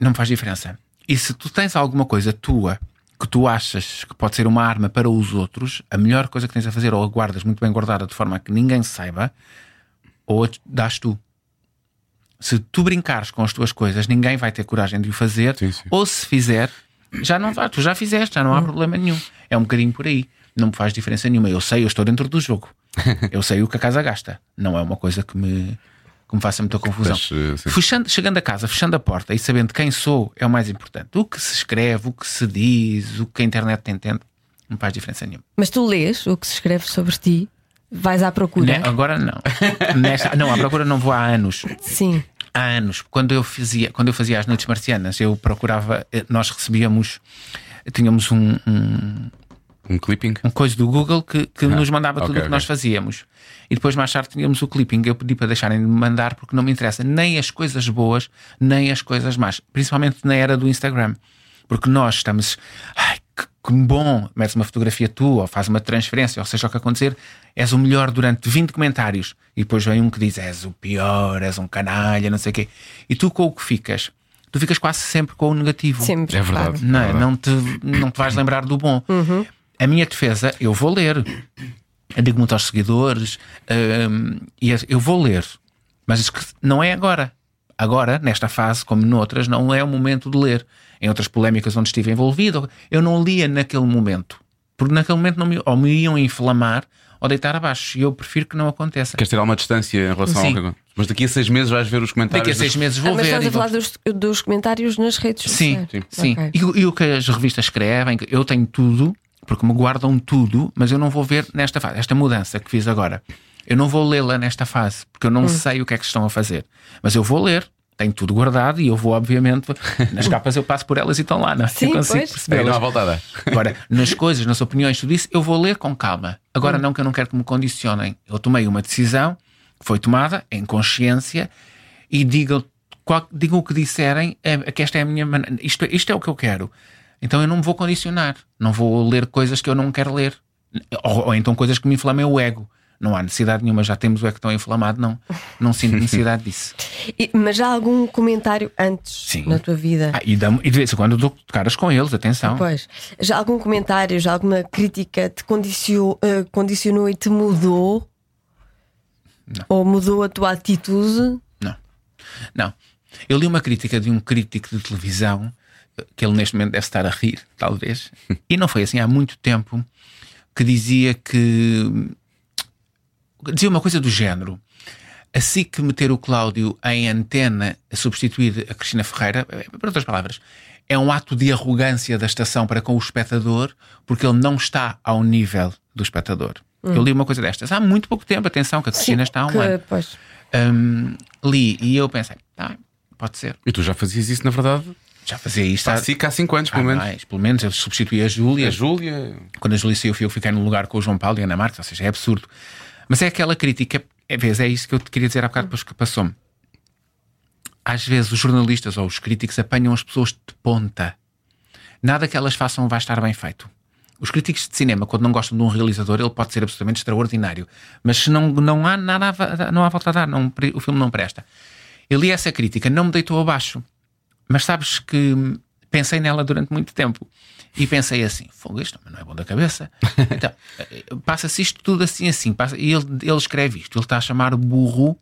D: Não me faz diferença. E se tu tens alguma coisa tua que tu achas que pode ser uma arma para os outros, a melhor coisa que tens a fazer ou a guardas muito bem guardada de forma a que ninguém saiba, ou a dás tu. Se tu brincares com as tuas coisas, ninguém vai ter coragem de o fazer,
B: Sim, sim.
D: ou se fizer, já não vai, tu já fizeste, já não há problema nenhum. É um bocadinho por aí. Não me faz diferença nenhuma. Eu sei, eu estou dentro do jogo. Eu sei o que a casa gasta. Não é uma coisa que me, que me faça muita confusão.
B: Mas.
D: Fechando- chegando a casa, fechando a porta e sabendo quem sou é o mais importante. O que se escreve, o que se diz, o que a internet te entende, não faz diferença nenhuma.
C: Mas tu lês o que se escreve sobre ti, vais à procura.
D: Ne- agora não. Nesta- não, à procura não vou há anos.
C: Sim.
D: há anos, quando eu fazia, quando eu fazia as noites marcianas, eu procurava, eh, nós recebíamos, tínhamos um, um,
B: Um clipping?
D: um coisa do Google que, que nos mandava tudo o que nós
B: ok.
D: fazíamos. E depois mais tarde tínhamos o clipping. Eu pedi para deixarem de mandar porque não me interessa nem as coisas boas, nem as coisas más. Principalmente na era do Instagram. Porque nós estamos. Ai, que, que bom! Metes uma fotografia tua, ou faz uma transferência, ou seja o que acontecer, és o melhor durante 20 comentários. E depois vem um que diz: és o pior, és um canalha, não sei o quê. E tu com o que ficas? Tu ficas quase sempre com o negativo.
C: Sempre.
B: É verdade.
C: claro.
D: Não, é?
B: verdade.
D: não, te, não te vais lembrar do bom. A minha defesa, eu vou ler. Eu digo muito aos seguidores, hum, e eu vou ler. Mas não é agora. Agora, nesta fase, como noutras, não é o momento de ler. Em outras polémicas onde estive envolvido, eu não lia naquele momento. Porque naquele momento não me, ou me iam inflamar ou deitar abaixo. E eu prefiro que não aconteça.
B: Queres ter alguma distância em relação
D: Sim.
B: ao que Mas daqui a seis meses vais ver os comentários.
D: Daqui a seis meses
C: Ah,
D: vou
C: mas
D: ver.
C: estás
D: e
C: a
D: vou-
C: falar dos, dos comentários nas redes
D: Sim,
C: sociais.
D: sim.
C: Ok.
D: E, o- e o que as revistas escrevem, eu tenho tudo, porque me guardam tudo, mas eu não vou ver nesta fase, esta mudança que fiz agora. Eu não vou lê-la nesta fase, porque eu
C: Hum.
D: não sei o que é que estão a fazer. Mas eu vou ler, tenho tudo guardado e eu vou, obviamente, nas capas eu passo por elas e estão lá, não é?
C: Sim,
D: eu consigo percebê-las.
B: não há volta a dar.
D: Agora, nas coisas, nas opiniões, tudo isso, eu vou ler com calma. Agora,
C: Hum.
D: não que eu não quero que me condicionem. Eu tomei uma decisão que foi tomada em consciência e digam, qual- digam o que disserem, é, que esta é a minha maneira. Isto, isto é o que eu quero. Então eu não me vou condicionar. Não vou ler coisas que eu não quero ler. Ou, ou então coisas que me inflamem o ego. Não há necessidade nenhuma, já temos o ego tão inflamado, não. Não sinto necessidade disso.
C: E- mas já há algum comentário antes
D: Sim.
C: na tua vida?
D: Ah, e, e de vez em quando dou caras com eles, atenção.
C: Pois. Já algum comentário, já alguma crítica te condicio- eh, condicionou e te mudou? Ou mudou a tua atitude?
D: Não. Não. Eu li uma crítica de um crítico de televisão, que ele neste momento deve estar a rir, talvez, e não foi assim há muito tempo, que dizia que. dizia uma coisa do género. assim que meter o Cláudio em antena a substituir a Cristina Ferreira, por outras palavras, é um ato de arrogância da estação para com o espectador, porque ele não está ao nível do espectador. Eu li uma coisa destas há muito pouco tempo, atenção, que a Cristina está há um
C: que,
D: ano.
C: pois.
D: Hum, li e eu pensei, tá, pode ser.
B: E tu já fazias isso, na verdade,
D: Já fazia isto há,
B: há, há cinco anos,
D: há
B: pelo menos.
D: mais. Pelo menos eu substituí a Júlia.
B: A Júlia.
D: Quando a Júlia saiu, eu fiquei no lugar com o João Paulo e a Ana Marques, ou seja, é absurdo. Mas é aquela crítica, é, vês, é isso que eu te queria dizer há bocado, depois que passou-me. Às vezes os jornalistas ou os críticos apanham as pessoas de ponta. Nada que elas façam vai estar bem feito. Os críticos de cinema, quando não gostam de um realizador, ele pode ser absolutamente extraordinário. Mas se não, não há nada, a- não há volta a dar, não, o filme não presta. Eu li essa crítica, não me deitou abaixo. Mas sabes que pensei nela durante muito tempo. E pensei assim: fogo, isto não é bom da cabeça. Então, passa-se isto tudo assim, assim. Passa, e ele, ele escreve isto. Ele está a chamar burro.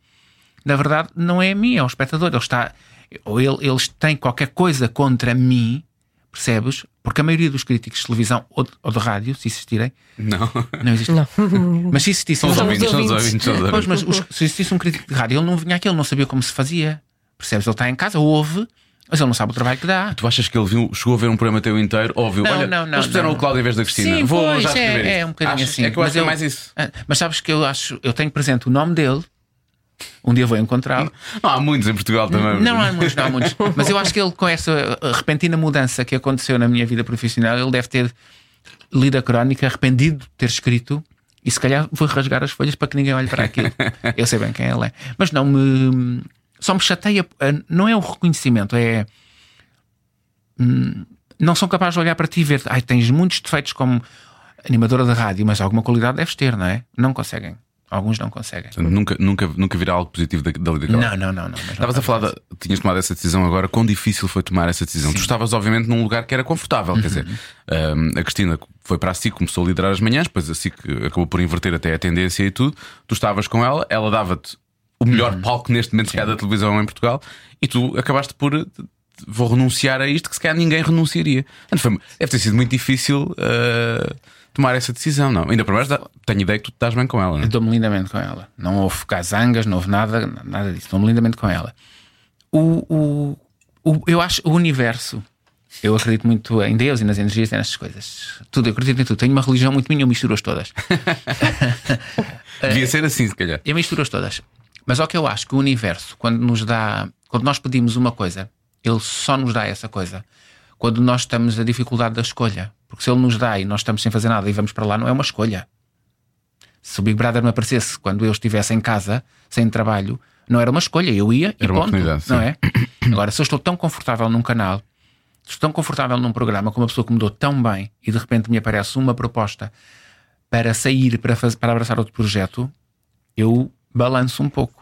D: Na verdade, não é a mim, é o espectador. Ele está. Ou ele, eles têm qualquer coisa contra mim, percebes? Porque a maioria dos críticos de televisão ou de, ou de rádio, se existirem,
B: Não.
D: não existe. Mas se existisse.
B: São os ouvintes, são os
C: ouvintes.
D: Pois, mas os- se existisse um crítico de rádio, ele não vinha aqui, ele não sabia como se fazia. Percebes? Ele está em casa, ouve, mas ele não sabe o trabalho que dá.
B: Tu achas que ele viu, chegou a ver um programa teu inteiro, ouviu?
D: Não,
B: Olha,
D: não, não,
B: eles
D: não.
B: o Cláudio em vez da Cristina.
D: Sim,
B: Vou
D: pois,
B: já
D: é,
B: escrever
D: é
B: isto.
D: um bocadinho
B: Achas?
D: assim.
B: É que eu acho que é
D: eu-
B: mais isso.
D: Ah, Mas sabes que eu acho, eu tenho presente o nome dele. Um dia vou encontrá-lo.
B: Não, há muitos em Portugal também.
D: Não, não há muitos, não há muitos. Mas eu acho que ele, com essa repentina mudança que aconteceu na minha vida profissional, ele deve ter lido a crónica, arrependido de ter escrito, e se calhar vou rasgar as folhas para que ninguém olhe para aquilo. Eu sei bem quem ele é. Mas não me. Só me chateia. uh, Não é o reconhecimento, é. hum, Não são capazes de olhar para ti e ver. Ai, tens muitos defeitos como animadora de rádio, mas alguma qualidade deves ter, não é? Não conseguem. Alguns não conseguem.
B: Portanto, nunca, nunca, nunca virá algo positivo da- dali daquela.
D: Não, não, não. não
B: Estavas a falar, da, tinhas tomado essa decisão agora, quão difícil foi tomar essa decisão? Tu estavas, obviamente, num lugar que era confortável, quer dizer, hum, a Cristina foi para a SIC, começou a liderar as manhãs, depois a SIC acabou por inverter até a tendência e tudo. Tu estavas com ela, ela dava-te o melhor palco neste momento há da televisão em Portugal e tu acabaste por. eh, Vou renunciar a isto que se calhar ninguém renunciaria. Foi- deve ter sido muito difícil eh, tomar essa decisão, não? Ainda para mais, tenho ideia que tu estás bem com ela, não é?
D: Eu dou-me lindamente com ela. Não houve casangas, não houve nada, nada disso. Dou-me lindamente com ela. O, o, o- eu acho o universo. Eu acredito muito em Deus e nas energias e nessas coisas. Tudo, eu acredito em tudo. Tenho uma religião muito minha, eu misturo-as todas.
B: Devia ser assim, se calhar.
D: Eu misturo-as todas. Mas ao que eu acho que o universo, quando nos dá. Quando nós pedimos uma coisa, ele só nos dá essa coisa. Quando nós estamos a dificuldade da escolha. Porque se ele nos dá e nós estamos sem fazer nada e vamos para lá, não é uma escolha. Se o Big Brother me aparecesse quando eu estivesse em casa, sem trabalho, não era uma escolha. Eu ia e
B: Era uma
D: ponto, não é? Agora, se eu estou tão confortável num canal, estou tão confortável num programa com uma pessoa que me dou tão bem e de repente me aparece uma proposta para sair, para, fazer, para abraçar outro projeto, eu balanço um pouco.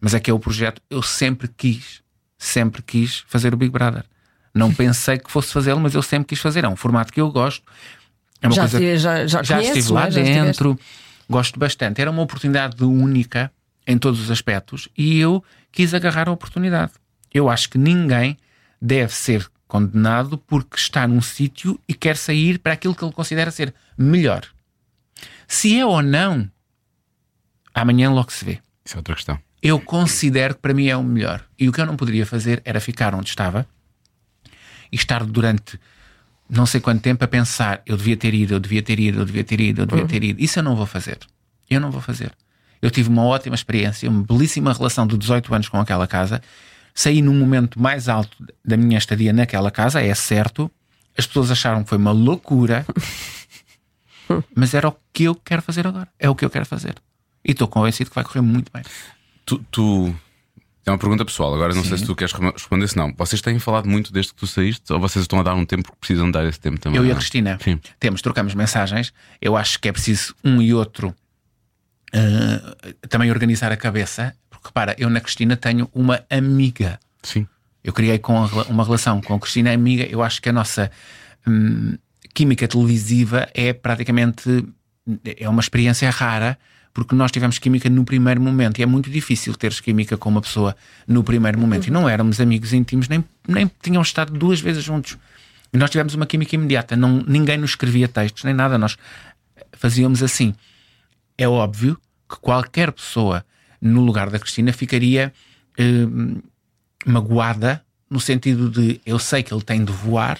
D: Mas é que é o projeto, eu sempre quis, sempre quis fazer o Big Brother. Não pensei que fosse fazê-lo, mas eu sempre quis fazer. É um formato que eu gosto. É uma
C: Já,
D: coisa
C: te- já, já,
D: já
C: conheces,
D: estive lá
C: é?
D: Dentro, gosto bastante. Era uma oportunidade única em todos os aspectos e eu quis agarrar a oportunidade. Eu acho que ninguém deve ser condenado porque está num sítio e quer sair para aquilo que ele considera ser melhor. Se é ou não, amanhã logo se vê.
B: Isso é outra questão.
D: Eu considero que para mim é o melhor. E o que eu não poderia fazer era ficar onde estava e estar durante não sei quanto tempo a pensar eu devia ter ido, eu devia ter ido, eu devia ter ido, eu devia ter ido. Isso eu não vou fazer. Eu não vou fazer. Eu tive uma ótima experiência, uma belíssima relação de 18 anos com aquela casa. Saí num momento mais alto da minha estadia naquela casa, é certo. As pessoas acharam que foi uma loucura, mas era o que eu quero fazer agora. É o que eu quero fazer. E estou convencido que vai correr muito bem.
B: Tu, tu- É uma pergunta pessoal, agora não sei se tu queres re- responder, se não. Vocês têm falado muito desde que tu saíste ou vocês estão a dar um tempo porque precisam dar esse tempo também?
D: Eu e a
B: não?
D: Cristina
B: Sim.
D: temos, trocamos mensagens. Eu acho que é preciso um e outro ah, também organizar a cabeça. Porque repara, eu na Cristina tenho uma amiga.
B: Sim.
D: Eu criei com a uma relação com a Cristina amiga. Eu acho que a nossa hum, química televisiva é praticamente é uma experiência rara porque nós tivemos química no primeiro momento e é muito difícil teres química com uma pessoa no primeiro momento. E não éramos amigos íntimos, nem, nem tínhamos estado duas vezes juntos. E nós tivemos uma química imediata. Não, ninguém nos escrevia textos, nem nada. Nós fazíamos assim. É óbvio que qualquer pessoa no lugar da Cristina, ficaria eh, magoada no sentido de eu sei que ele tem de voar,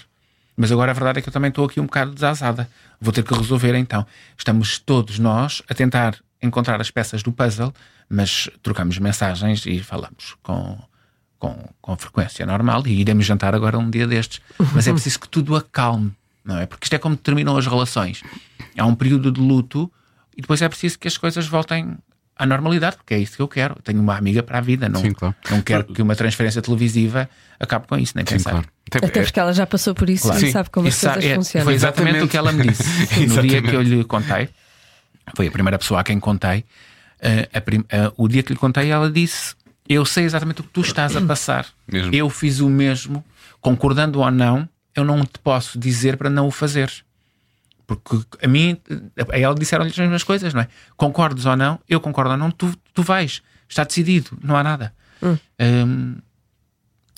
D: mas agora a verdade é que eu também estou aqui um bocado desasada. Vou ter que resolver então. Estamos todos nós a tentar encontrar as peças do puzzle, mas trocamos mensagens e falamos com, com, com frequência normal e iremos jantar agora um dia destes. Mas é preciso que tudo acalme, não é? Porque isto é como terminam as relações. Há um período de luto e depois é preciso que as coisas voltem à normalidade, porque é isso que eu quero. Eu tenho uma amiga para a vida, não,
B: Sim, claro.
D: não quero que uma transferência televisiva acabe com isso, nem
B: Sim,
D: pensar.
B: claro. Até-
E: Até porque ela já passou por isso
D: Claro.
E: e
B: Sim.
E: sabe como
D: E
E: as
D: sa-
E: coisas
D: é,
E: funcionam.
D: Foi exatamente
B: Exatamente.
D: o que ela me disse. no dia que eu lhe contei, foi a primeira pessoa a quem contei. eh, a prim- eh, o dia que lhe contei, ela disse: Eu sei exatamente o que tu estás a passar.
B: Mesmo.
D: Eu fiz o mesmo, concordando ou não, eu não te posso dizer para não o fazer. Porque a mim, a ela disseram-lhe as mesmas coisas, não é? Concordes ou não, eu concordo ou não, tu, tu vais. Está decidido, não há nada. Hum,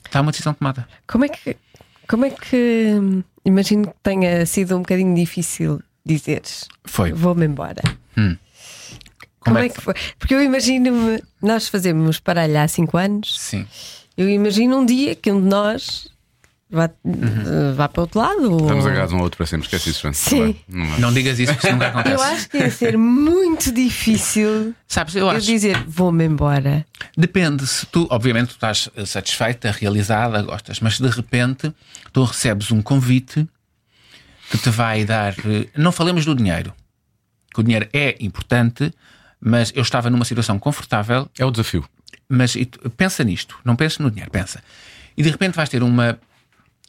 D: está uma decisão tomada.
C: Como é que. Como é que. hum, Imagino que tenha sido um bocadinho difícil dizeres
D: Foi.
C: vou-me embora.
D: Hum.
C: Como, é que foi? Porque eu imagino-me, nós fazemos paralho há 5 anos,
D: Sim.
C: eu imagino um dia que um de nós vá, eh, vá para o outro lado. ou-
B: Vamos agarrar um ao outro para sempre, esquece isso.
C: Sim.
B: Não não.
D: Não digas isso, porque isso nunca acontece.
C: Eu acho que ia ser muito difícil
D: Sabes, eu
C: eu
D: acho.
C: dizer vou-me embora.
D: Depende, se tu, obviamente, tu estás satisfeita, realizada, gostas, mas de repente tu recebes um convite que te vai dar. eh, Não falemos do dinheiro, que o dinheiro é importante, mas eu estava numa situação confortável,
B: É o desafio.
D: mas pensa nisto, não penses no dinheiro, pensa. E de repente vais ter uma,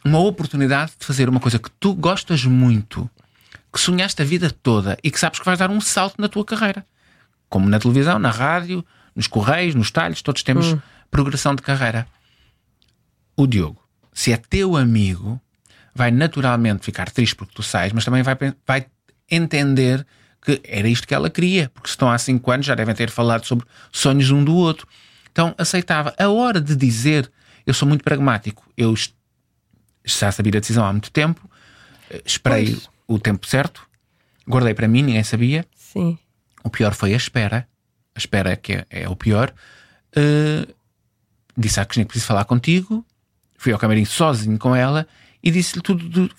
D: uma oportunidade de fazer uma coisa que tu gostas muito, que sonhaste a vida toda e que sabes que vais dar um salto na tua carreira. Como na televisão, na rádio, nos correios, nos talhos, todos temos progressão de carreira. O Diogo, se é teu amigo, vai naturalmente ficar triste porque tu sais, mas também vai, vai entender que era isto que ela queria, porque se estão há cinco anos já devem ter falado sobre sonhos um do outro. Então aceitava. A hora de dizer, eu sou muito pragmático, eu já sabia a decisão há muito tempo, eh, esperei
C: Pois.
D: o tempo certo, guardei para mim, ninguém sabia.
C: Sim.
D: O pior foi a espera. A espera é que é, é o pior. Uh, disse à Cristina que preciso falar contigo. Fui ao camarim sozinho com ela e disse-lhe tudo. Do...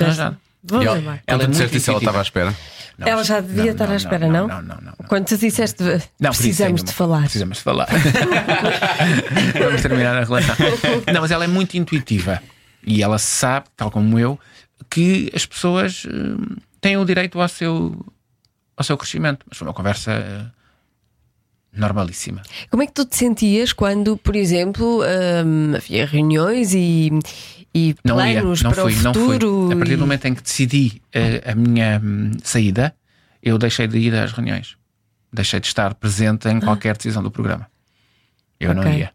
D: arranjado.
C: Vou-me
B: E ela, ela
D: é muito
B: disseste isso, ela estava à espera.
D: Não,
C: Ela já devia estar à espera, não?
D: Não, não, não. não.
C: Quando tu disseste
D: Não, isso
C: precisamos de falar.
D: Precisamos de falar. Vamos terminar a relação. Não, mas ela é muito intuitiva e ela sabe, tal como eu, que as pessoas hum, têm o direito ao seu, ao seu crescimento. Mas foi uma conversa eh, normalíssima.
C: Como é que tu te sentias quando, por exemplo, hum, havia reuniões e, e
D: Não ia,
C: planos
D: não
C: para
D: fui,
C: o
D: não fui.
C: futuro?
D: A partir do momento em que decidi eh, a minha hum, saída, eu deixei de ir às reuniões. Deixei de estar presente em qualquer decisão do programa. Eu não
C: Ah. Ok.
D: ia.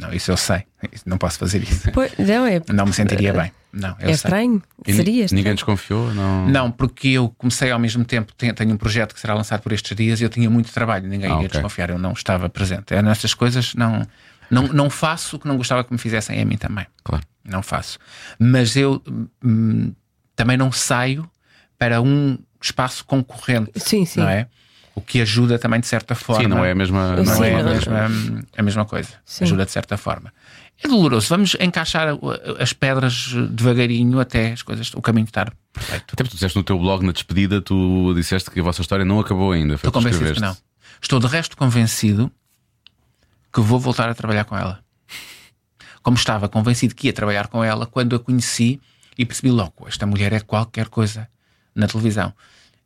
D: Não, isso eu sei. Não posso fazer isso.
C: Pois, não, é,
D: Não me sentiria bem. Não, eu
C: é
D: sei.
C: estranho. Seria estranho.
B: Ninguém desconfiou? Não.
D: Não, porque eu comecei ao mesmo tempo, tenho, tenho um projeto que será lançado por estes dias e eu tinha muito trabalho, ninguém
B: Ah,
D: ia
B: ok.
D: desconfiar, eu não estava presente. É nessas coisas, não, não, não faço o que não gostava que me fizessem a mim também.
B: Claro.
D: Não faço. Mas eu hum, também não saio para um espaço concorrente.
C: Sim, sim.
D: Não é? O que ajuda também de certa forma.
B: Sim, não é a mesma.
C: Sim,
D: Não
B: não
D: é a mesma, a mesma coisa.
C: Sim.
D: Ajuda de certa forma. É doloroso. Vamos encaixar as pedras devagarinho até as coisas, o caminho estar perfeito.
B: Até porque tu disseste no teu blog, na despedida, tu disseste que a vossa história não acabou ainda. Foi
D: Estou
B: o que
D: convencido que não. Estou de resto convencido que vou voltar a trabalhar com ela. Como estava convencido que ia trabalhar com ela quando a conheci e percebi logo: esta mulher é qualquer coisa na televisão.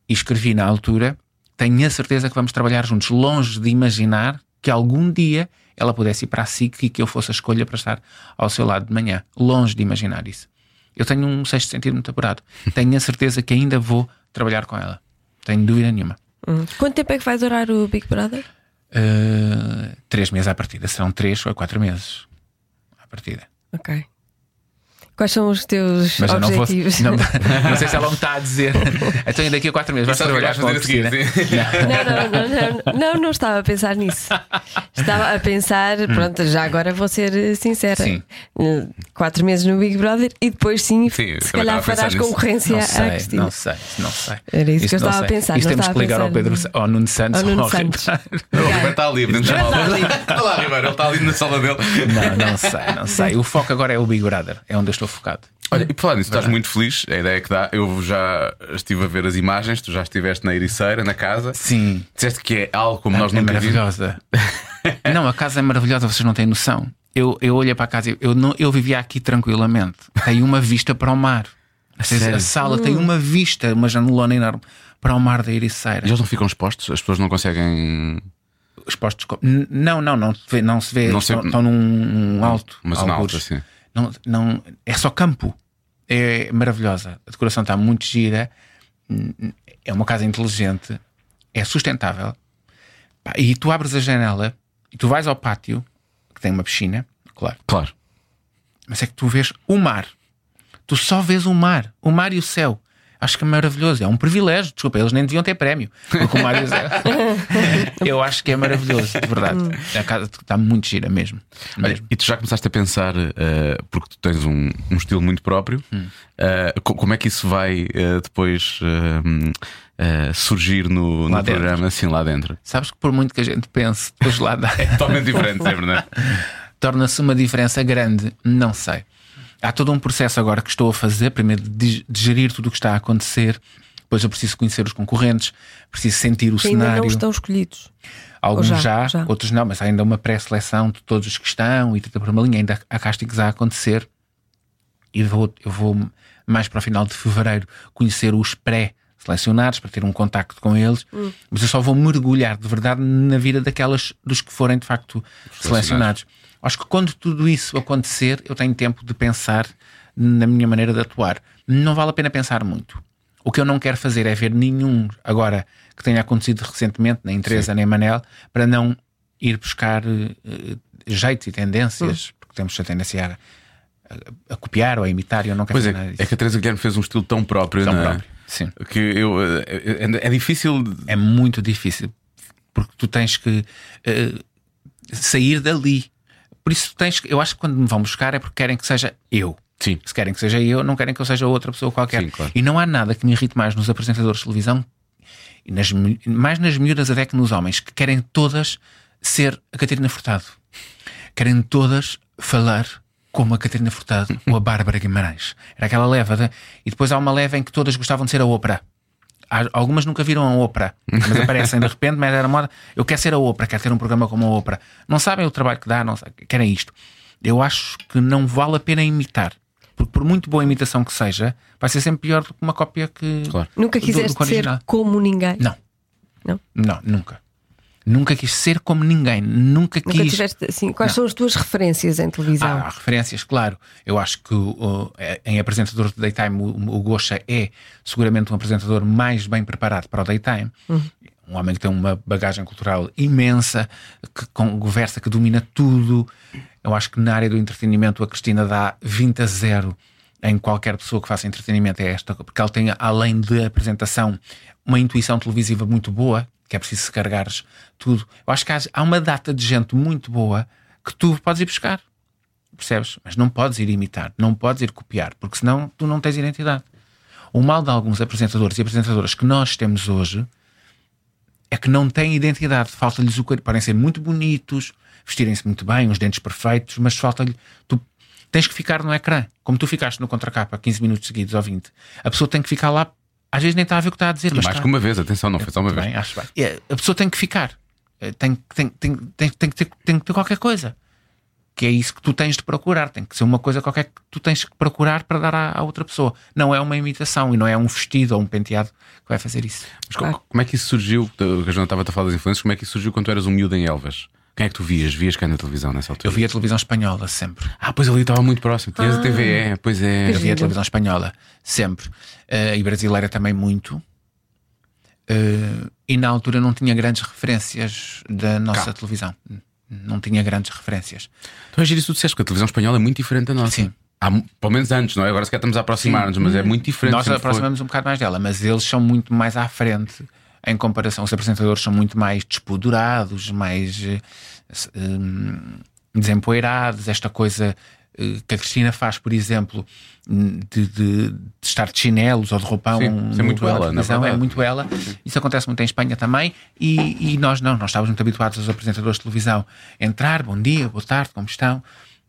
D: E escrevi na altura: tenho a certeza que vamos trabalhar juntos, longe de imaginar que algum dia ela pudesse ir para a SIC e que eu fosse a escolha para estar ao seu lado de manhã. Longe de imaginar isso. Eu tenho um sexto sentido muito apurado. Tenho a certeza que ainda vou trabalhar com ela. Tenho dúvida nenhuma.
C: Hum. Quanto tempo é que vai durar o Big Brother?
D: Uh, três meses à partida. Serão três ou quatro meses partida.
C: Ok. Quais são os teus
D: Mas eu não vou.
C: objetivos?
D: Não, não sei se ela me está a dizer. Então, e daqui a quatro meses vais
B: que
D: trabalhar com a
B: a
D: piscina.
B: seguir,
D: Não.
C: Não, não, não, não, não, não estava a pensar nisso. Estava a pensar, pronto, já agora vou ser eh, sincera.
D: Sim.
C: Eh, Quatro meses no Big Brother e depois sim,
B: Sim,
C: se calhar
B: a
C: farás
B: nisso.
C: concorrência
D: Não
C: à
D: sei,
C: Cristina.
D: não sei, não sei.
C: Era isso que eu estava a
D: sei.
C: pensar,
D: Isto temos que
C: a
D: ligar ao Pedro ao Nuno Santos
C: Ao Nuno
D: ou ao
C: Santos.
D: Ricardo.
B: O Ribeiro está ali, chamá-lo.
C: ali.
B: Olha lá, Ribeiro, ele está ali na sala dele.
D: Não, não sei, não sei. O foco agora é o Big Brother, é onde eu estou focado.
B: Olha, e por falar nisso, estás muito feliz. A ideia que dá, eu já estive a ver as imagens, tu já estiveste na Ericeira, na casa.
D: Sim.
B: Disseste que é algo como nós
D: é
B: nunca
D: maravilhosa. não, a casa é maravilhosa, vocês não têm noção. Eu, eu olhei para a casa, eu, não, eu vivia aqui tranquilamente. Tem uma vista para o mar. A
B: sério?
D: sala tem uma vista, uma janelona enorme para o mar da Ericeira.
B: Eles não ficam expostos, as pessoas não conseguem.
D: Expostos. com- N- Não, não, não se vê. Não se vê
B: Não se-
D: estão, estão num um alto.
B: Zona
D: algures.
B: alta, assim.
D: Não, não, é só campo. É maravilhosa. A decoração está muito gira. É uma casa inteligente. É sustentável. E tu abres a janela e tu vais ao pátio, que tem uma piscina, claro.
B: Claro.
D: Mas é que tu vês o mar. Tu só vês o mar. O mar e o céu. Acho que é maravilhoso. É um privilégio. Desculpa, eles nem deviam ter prémio. Porque o mar e o céu. Eu acho que é maravilhoso, de verdade. A casa está muito gira mesmo.
B: Olha,
D: mesmo.
B: e tu já começaste a pensar, eh, porque tu tens um, um estilo muito próprio,
D: Hum.
B: co- como é que isso vai eh, depois eh, surgir no, no programa, assim lá dentro?
D: Sabes que por muito que a gente pense, depois lá dá.
B: Totalmente diferente, é?
D: torna-se uma diferença grande? Não sei. Há todo um processo agora que estou a fazer, primeiro de de gerir tudo o que está a acontecer, depois eu preciso conhecer os concorrentes, preciso sentir o
C: Que ainda
D: cenário.
C: não estão escolhidos.
D: Alguns já,
C: já, já.
D: outros não, mas há ainda uma pré-seleção de todos os que estão e tenta por uma linha, ainda há castings a acontecer. E vou, eu vou mais para o final de fevereiro conhecer os pré-selecionados para ter um contacto com eles,
C: Hum.
D: mas eu só vou mergulhar de verdade na vida daquelas dos que forem de facto selecionados. Acho que quando tudo isso acontecer, eu tenho tempo de pensar na minha maneira de atuar. Não vale a pena pensar muito. O que eu não quero fazer é ver nenhum agora que tenha acontecido recentemente, nem Teresa nem Manel, para não ir buscar eh, jeitos e tendências, porque temos a tendência a, a- a copiar ou a imitar, e eu não quero
B: Pois é,
D: fazer nada disso.
B: é que a Teresa Guilherme fez um estilo tão próprio,
D: Tão
B: não é?
D: próprio, sim.
B: Que eu, eh, é, é difícil.
D: É muito difícil, porque tu tens que eh, sair dali. Por isso tens eu acho que quando me vão buscar é porque querem que seja eu.
B: Sim.
D: Se querem que seja eu, não querem que eu seja outra pessoa qualquer.
B: Sim, claro.
D: E não há nada que me irrite mais nos apresentadores de televisão, e nas, mais nas miúdas até que nos homens, que querem todas ser a Catarina Furtado. Querem todas falar como a Catarina Furtado ou a Bárbara Guimarães. Era aquela leva. de- E depois há uma leva em que todas gostavam de ser a ópera. Algumas nunca viram a ópera, mas aparecem de repente, mas era moda. Eu quero ser a ópera, quero ter um programa como a ópera. Não sabem o trabalho que dá, não sabem, querem isto. Eu acho que não vale a pena imitar. Porque por muito boa imitação que seja, vai ser sempre pior do que uma cópia que.
B: Claro.
C: Nunca
D: do- do
C: quiseste
D: que o original.
C: ser como ninguém.
D: Não.
C: Não?
D: Não, nunca. Nunca quis ser como ninguém. Nunca quis.
C: Nunca tiveste assim. Quais
D: Não.
C: são as tuas referências em televisão?
D: Há, há referências, claro. Eu acho que o- em apresentador de daytime, o, o Gosha é seguramente um apresentador mais bem preparado para o daytime. Um homem que tem uma bagagem cultural imensa, que conversa, que domina tudo. Eu acho que na área do entretenimento a Cristina dá 20 a 0 em qualquer pessoa que faça entretenimento é esta, porque ela tem, além de apresentação, uma intuição televisiva muito boa, que é preciso carregares tudo. Eu acho que há, há uma data de gente muito boa que tu podes ir buscar percebes? Mas não podes ir imitar, não podes ir copiar, porque senão tu não tens identidade. O mal de alguns apresentadores e apresentadoras que nós temos hoje é que não têm identidade, falta-lhes o cor- podem ser muito bonitos, vestirem-se muito bem, uns dentes perfeitos, mas falta-lhe. Tu tens que ficar no ecrã, como tu ficaste no contracapa 15 minutos seguidos ou 20. A pessoa tem que ficar lá, às vezes nem está a ver o que está a dizer,
B: E
D: mas
B: mais
D: está-
B: que uma vez, atenção, não foi só uma
D: muito
B: vez.
D: bem, acho bem. É, A pessoa tem que ficar. É, Tem, tem, tem, tem, tem, que ter, tem que ter qualquer coisa. Que é isso que tu tens de procurar. Tem que ser uma coisa qualquer que tu tens que procurar para dar à, à outra pessoa. Não é uma imitação e não é um vestido ou um penteado que vai fazer isso.
B: Mas co- como é que isso surgiu? Que a Joana estava a falar das influências, como é que isso surgiu quando tu eras um miúdo em Elvas? Quem é que tu vias? Vias cá na televisão nessa altura?
D: Eu via a televisão espanhola sempre.
B: Ah, pois ali estava muito próximo. Tinhas a TVE, pois é.
D: Eu via a televisão espanhola sempre. Eh, e brasileira também muito. Eh, e na altura não tinha grandes referências da nossa televisão. Não tinha grandes referências.
B: Tu és isso, tu disseste que a televisão espanhola é muito diferente da nossa.
D: Sim.
B: Há, pelo menos antes, não é? Agora se calhar estamos a aproximar-nos, mas é muito diferente.
D: Nós
B: sempre foi.
D: aproximamos um bocado mais dela, mas eles são muito mais à frente em comparação. Os apresentadores são muito mais despodurados, mais eh, hum, desempoeirados. Esta coisa eh, que a Cristina faz, por exemplo, de, de- de estar de chinelos ou de roupão.
B: Sim, isso é muito ela, na
D: televisão, É
B: verdade.
D: muito ela. Isso acontece muito em Espanha também. E, e nós não, nós estávamos muito habituados aos apresentadores de televisão entrar, bom dia, boa tarde, como estão?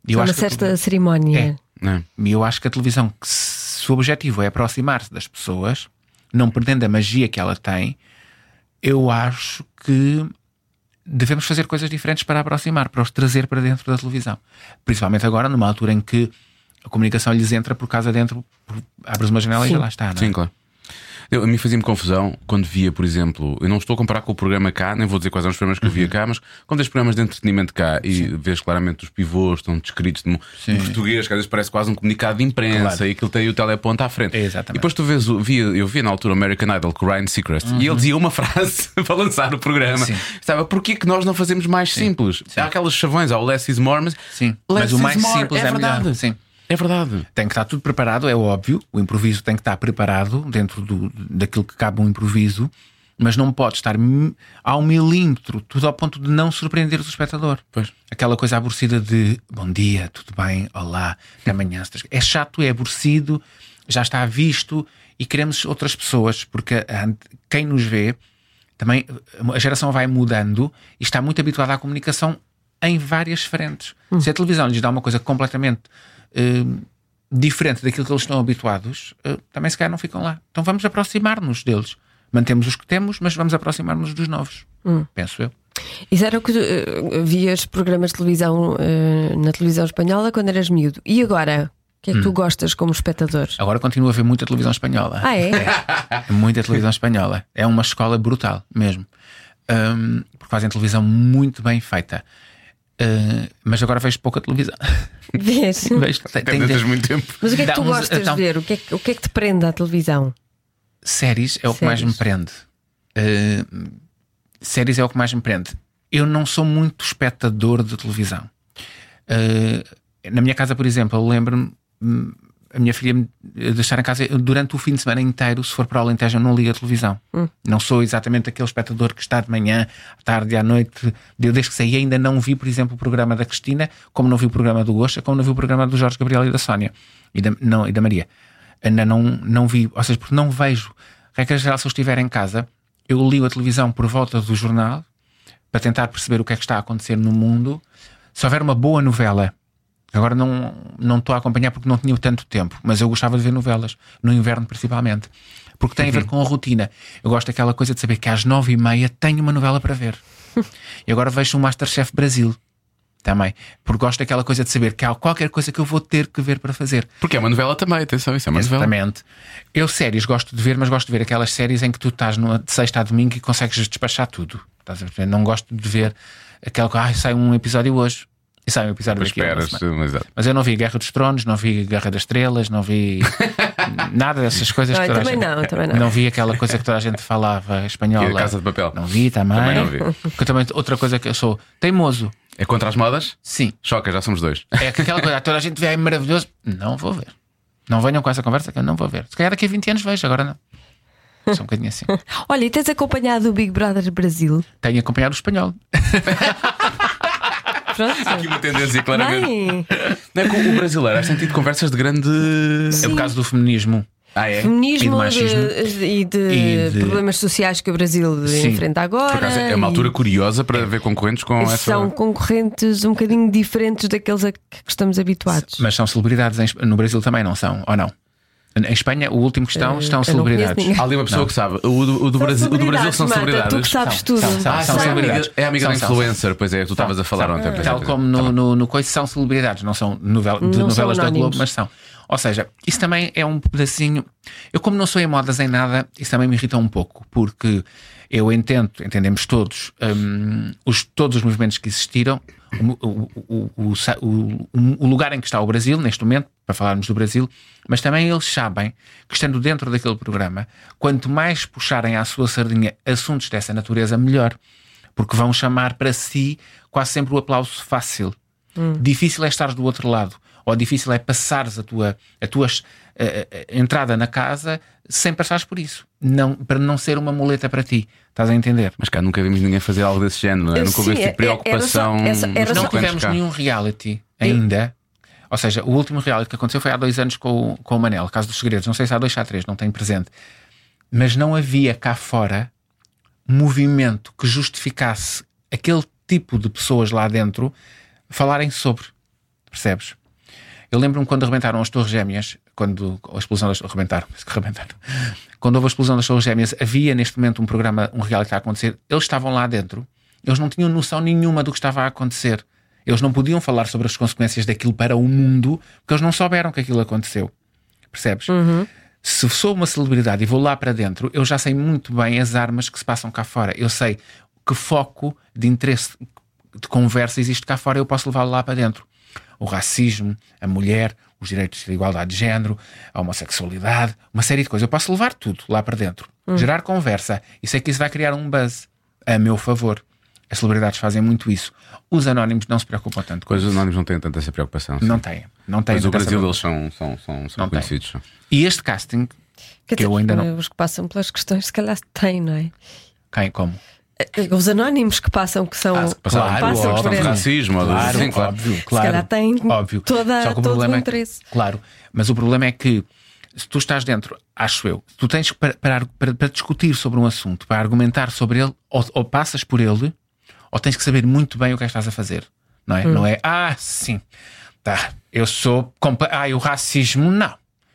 D: E
C: É uma
D: a
C: certa cerimónia.
B: É.
D: e eu acho que a televisão, que se o objetivo é aproximar-se das pessoas, não perdendo a magia que ela tem, eu acho que devemos fazer coisas diferentes para aproximar, para os trazer para dentro da televisão. Principalmente agora, numa altura em que a comunicação lhes entra por casa dentro, por- abres uma janela e já lá está. Não é?
B: Sim, claro. Eu, a mim fazia-me confusão quando via, por exemplo, eu não estou a comparar com o programa cá, nem vou dizer quais são os programas que eu
D: Uhum.
B: via cá, mas quando vês programas de entretenimento cá e vês claramente os pivôs estão descritos de, em português, que às vezes parece quase um comunicado de imprensa
D: Claro.
B: e aquilo tem o teleponto à frente.
D: É, exatamente.
B: E depois tu vês, via, eu via na altura American Idol com o Ryan Seacrest e ele dizia uma frase para lançar o programa.
D: Uhum. Sim.
B: Estava, porquê que nós não fazemos mais simples? Há aquelas chavões, há o Less is More, mas,
D: Sim,
B: less
D: mas o
B: is
D: mais
B: more.
D: simples
B: é
D: é melhor.
B: verdade.
D: Sim.
B: É verdade.
D: Tem que estar tudo preparado, é óbvio. O improviso tem que estar preparado dentro do, daquilo que cabe um improviso, mas não pode estar ao milímetro, tudo ao ponto de não surpreender o espectador.
B: Pois.
D: Aquela coisa aborrecida de bom dia, tudo bem, olá, até amanhã. se estás-" É chato, é aborrecido, já está visto e queremos outras pessoas, porque quem nos vê também a geração vai mudando e está muito habituada à comunicação em várias frentes. Se a televisão lhes dá uma coisa completamente eh, diferente daquilo que eles estão habituados, eh, também se calhar não ficam lá. Então vamos aproximar-nos deles. Mantemos os que temos, mas vamos aproximar-nos dos novos. Penso eu.
C: Isso era o que eh, vias programas de televisão eh, na televisão espanhola quando eras miúdo. E agora? O que é que tu gostas como espectador?
D: Agora continuo a ver muita televisão espanhola.
C: Ah, é?
D: Muita televisão espanhola. É uma escola brutal, mesmo. Ahm, porque fazem televisão muito bem feita. Ah, mas agora vejo pouca televisão.
C: Vês?
D: vejo, tem-
B: Até
D: tem-
B: não tens muito tempo.
C: Mas o que é que tu gostas
D: então-
C: de ver? O que, é que, o que é que te prende à televisão?
D: Séries é o que mais me
C: Séries.
D: prende. Uh, séries é o que mais me prende. Eu não sou muito espectador de televisão. Uh, na minha casa, por exemplo, eu lembro-me. Hum, A minha filha me deixar em casa durante o fim de semana inteiro, se for para o Alentejo, eu não ligo a televisão. Não sou exatamente aquele espectador que está de manhã, à tarde e à noite. Eu, desde que saí, ainda não vi, por exemplo, o programa da Cristina, como não vi o programa do Gosta, como não vi o programa do Jorge Gabriel e da Sónia e da, não, e da Maria. Ainda não, não vi, ou seja, porque não vejo. Regra geral, se eu estiver em casa, eu ligo a televisão por volta do jornal para tentar perceber o que é que está a acontecer no mundo. Se houver uma boa novela, agora não, não estou a acompanhar porque não tinha tanto tempo, mas eu gostava de ver novelas, no inverno principalmente, porque tem a ver com a rotina. Eu gosto daquela coisa de saber que às nove e meia tenho uma novela para ver. E agora vejo o Masterchef Brasil também, porque gosto daquela coisa de saber que há qualquer coisa que eu vou ter que ver para fazer.
B: Porque é uma novela também, atenção, isso é uma novela.
D: Exatamente. Eu séries gosto de ver, mas gosto de ver aquelas séries em que tu estás numa, de sexta a domingo e consegues despachar tudo. Não gosto de ver aquela que ah, sai um episódio hoje e sai um episódio
B: Depois
D: daqui
B: esperas, mas, exato.
D: Mas eu não vi Guerra dos Tronos, não vi Guerra das Estrelas, não vi nada dessas coisas
C: Não,
D: que toda a
C: também
D: gente...
C: não, também não.
D: vi aquela coisa que toda a gente falava espanhola.
B: É Casa de Papel.
D: Não vi também.
B: Também não vi.
D: Porque também outra coisa que eu sou teimoso.
B: É contra as modas?
D: Sim.
B: Choca, já somos dois.
D: É que aquela coisa, toda a gente vê, é maravilhoso. Não vou ver. Não venham com essa conversa que eu não vou ver. Se calhar daqui a 20 anos vejo, agora não. Sou um bocadinho assim.
C: Olha, e tens acompanhado o Big Brother Brasil?
D: Tenho acompanhado o espanhol.
C: Pronto.
B: Há aqui uma tendência, claramente.
C: Bem,
B: Não é com o brasileiro, has sentido conversas de grande.
D: É por causa do feminismo.
B: Ah, é?
D: E
C: feminismo
D: de machismo.
C: de- e, de
D: E de-
C: problemas sociais que o Brasil
D: Sim.
C: enfrenta agora.
B: Por acaso é uma
C: e
B: altura curiosa para ver concorrentes com essa.
C: São concorrentes um bocadinho diferentes daqueles a que estamos habituados.
D: Mas são celebridades no Brasil também, não são? Ou não? Em Espanha, o último que estão, estão
C: não conheço
D: celebridades.
B: Há ali uma pessoa que sabe. O do, o do Brasil, o do Brasil são
C: Marta,
B: celebridades.
C: Tu que sabes
D: São,
C: tudo.
D: são, são,
B: Ah,
D: são
B: são
D: celebridades.
B: amiga- é amiga
D: São,
B: da
D: são,
B: influencer, pois é, tu estavas a falar ontem. pois é,
D: Tal como no, no, no Coice são celebridades, não são novel- de
C: Não são
D: novelas da. Globo, mas são. Ou seja, isso também é um pedacinho. Eu, como não sou em modas em nada, isso também me irrita um pouco, porque eu entendo, entendemos todos, hum, os, todos os movimentos que existiram, o, o, o, o, sa- o- o lugar em que está o Brasil, neste momento, para falarmos do Brasil, mas também eles sabem que, estando dentro daquele programa, quanto mais puxarem à sua sardinha assuntos dessa natureza, melhor porque vão chamar para si quase sempre o aplauso fácil. Difícil é estar do outro lado, ou difícil é passares a tua, a tua eh, eh, entrada na casa sem passares por isso. Não, para não ser uma muleta para ti. Estás a entender?
B: Mas cá nunca vimos ninguém fazer algo desse género, não é? Nunca houve esse tipo de
C: é- era
B: preocupação.
C: só- essa- era
D: não tivemos
B: cá.
D: nenhum reality ainda. Ou seja, o último reality que aconteceu foi há dois anos com, o- com o Manel, Caso dos Segredos. Não sei se há dois ou há três, não tenho presente. Mas não havia cá fora movimento que justificasse aquele tipo de pessoas lá dentro falarem sobre. Percebes? Eu lembro-me quando arrebentaram as Torres Gêmeas, quando a explosão das. Arrebentaram, arrebentaram. Quando houve a explosão das Torres Gêmeas, havia neste momento um programa, um reality a acontecer. Eles estavam lá dentro, eles não tinham noção nenhuma do que estava a acontecer. Eles não podiam falar sobre as consequências daquilo para o mundo, porque eles não souberam que aquilo aconteceu. Percebes? Se sou uma celebridade e vou lá para dentro, eu já sei muito bem as armas que se passam cá fora. Eu sei que foco de interesse de conversa existe cá fora, eu posso levá-lo lá para dentro. O racismo, a mulher, os direitos de igualdade de género, a homossexualidade, uma série de coisas. Eu posso levar tudo lá para dentro, gerar conversa e sei que isso vai criar um buzz a meu favor. As celebridades fazem muito isso. Os anónimos não se preocupam tanto com
B: Pois os
D: isso.
B: anónimos não têm tanta essa preocupação. sim.
D: Não têm. Não têm
B: Mas o Brasil eles são, são, são, são
D: Não tem.
B: conhecidos. são.
D: E este casting,
C: Quer
D: que eu ainda não.
C: Os que passam pelas questões, se calhar têm, não é?
D: Quem, como?
C: Eh, Os anónimos que passam, que são.
B: Ah, se passaram
D: Claro,
C: passam
B: questão
C: por
B: racismo,
D: Claro,
B: sim, claro.
D: óbvio, claro.
C: calhar tem
D: óbvio.
C: toda-
D: Só que o
C: todo
D: problema
C: o
D: é que-
C: interesse.
D: claro, mas o problema é que se tu estás dentro, acho eu, tu tens que para, para, para- para discutir sobre um assunto, para argumentar sobre ele, ou, ou passas por ele, ou tens que saber muito bem o que é que estás a fazer. Não é? Não é, ah, sim, tá, eu sou. Ah, o racismo, não.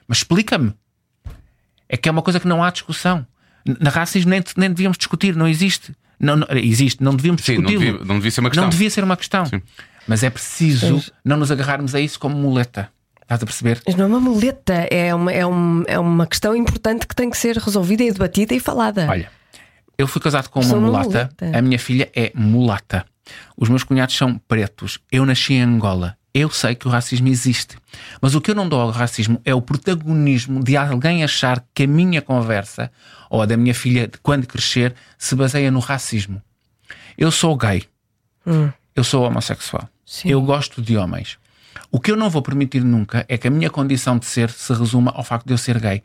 D: Mas explica-me. É que é uma coisa que não há discussão. Na racismo nem, nem devíamos discutir, não existe. Não, não- existe, não devíamos
B: Sim, não devia, não devia ser uma questão.
D: Não devia ser uma questão. Mas é preciso não nos agarrarmos a isso como muleta. Estás a perceber?
C: Mas não é uma muleta, é uma, é, um- é uma questão importante que tem que ser resolvida e debatida e falada.
D: Olha, eu fui casado com uma mulata.
C: mulata.
D: A minha filha é mulata. Os meus cunhados são pretos. Eu nasci em Angola. Eu sei que o racismo existe. Mas o que eu não dou ao racismo é o protagonismo de alguém achar que a minha conversa ou a da minha filha, de quando crescer, se baseia no racismo. Eu sou gay. Eu sou homossexual.
C: Sim.
D: Eu gosto de homens. O que eu não vou permitir nunca é que a minha condição de ser se resuma ao facto de eu ser gay.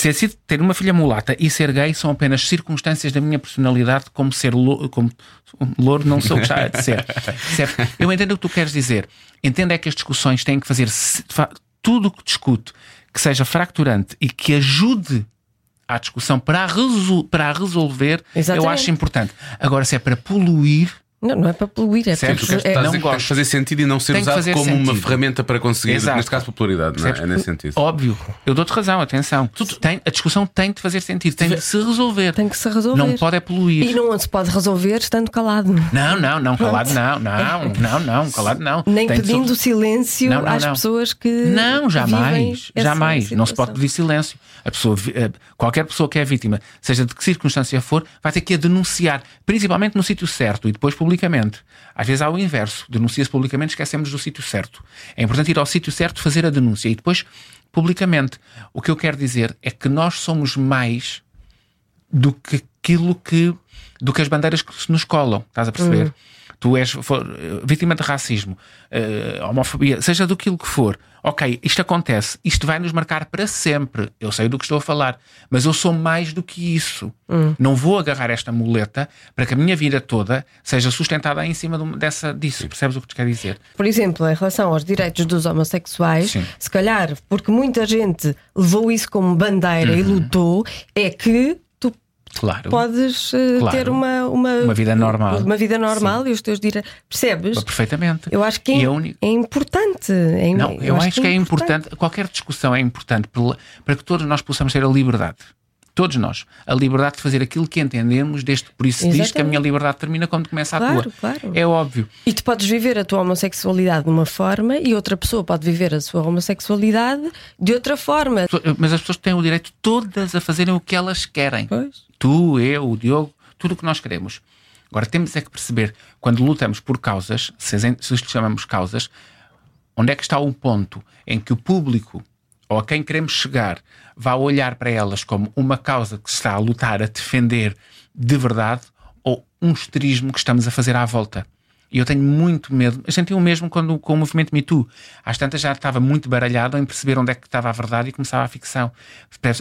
D: Ser, ser- ter uma filha mulata e ser gay são apenas circunstâncias da minha personalidade, como ser louro, como louro não sou o que está a ser. Certo? Eu entendo o que tu queres dizer. Entendo é que as discussões têm que fazer tudo o que discute que seja fracturante e que ajude à discussão para a, resol- para a resolver, eu
C: Exatamente.
D: acho importante. Agora, se é para poluir,
C: Não, não é para poluir, é
D: Certo,
B: queres-
C: é-
B: a
D: não gosto.
B: fazer sentido e não ser
D: Tem
B: usado como uma
D: sentido.
B: ferramenta para conseguir,
D: Exato.
B: neste caso, popularidade, não é? É nesse sentido.
D: Óbvio, eu dou-te razão, atenção. Tem, a discussão tem de fazer sentido, tem de se resolver.
C: Tem que se resolver.
D: Não pode é poluir.
C: E não se pode resolver estando calado.
D: Não, não, não, calado não, não, não, não, calado não.
C: Nem
D: Tem
C: pedindo silêncio
D: Não, não,
C: às
D: não.
C: pessoas que.
D: Não, jamais, jamais. Não se pode pedir silêncio. A pessoa, eh, qualquer pessoa que é vítima, seja de que circunstância for, vai ter que a denunciar, principalmente no sítio certo e depois publicamente. Às vezes há o inverso, denuncia-se publicamente, esquecemos do sítio certo. É importante ir ao sítio certo, fazer a denúncia e depois publicamente. O que eu quero dizer é que nós somos mais do que aquilo que do que as bandeiras que se nos colam, estás a perceber? Tu és for, vítima de racismo, eh, homofobia, seja do que for. Ok, isto acontece, isto vai nos marcar para sempre. Eu sei do que estou a falar, mas eu sou mais do que isso. Não vou agarrar esta muleta para que a minha vida toda seja sustentada em cima de uma- dessa, disso. Percebes o que te quero dizer?
C: Por exemplo, em relação aos direitos dos homossexuais,
D: Sim.
C: se calhar porque muita gente levou isso como bandeira
D: Uhum.
C: e lutou, é que
D: Claro.
C: podes eh,
D: Claro.
C: ter uma, uma,
D: Uma vida normal.
C: Uma vida normal e os teus direitos. Percebes?
D: Perfeitamente.
C: Eu acho que é, é importante. É-
D: Não, eu, acho, que é importante. qualquer discussão é importante pela- para que todos nós possamos ter a liberdade. Todos nós. A liberdade de fazer aquilo que entendemos, desde por isso se diz que a
C: Exatamente.
D: minha liberdade termina quando começa a
C: Claro,
D: tua.
C: claro.
D: É óbvio.
C: E tu podes viver a tua homossexualidade de uma forma e outra pessoa pode viver a sua homossexualidade de outra forma.
D: Mas as pessoas têm o direito todas a fazerem o que elas querem.
C: Pois.
D: Tu, eu, o Diogo, tudo o que nós queremos. Agora temos é que perceber, quando lutamos por causas, se se chamamos causas, onde é que está o ponto em que o público ou a quem queremos chegar vai olhar para elas como uma causa que se está a lutar, a defender de verdade, ou um esterismo que estamos a fazer à volta. E eu tenho muito medo. Eu senti o mesmo quando, com o movimento Me Too. Às tantas já estava muito baralhado em perceber onde é que estava a verdade e começava a ficção.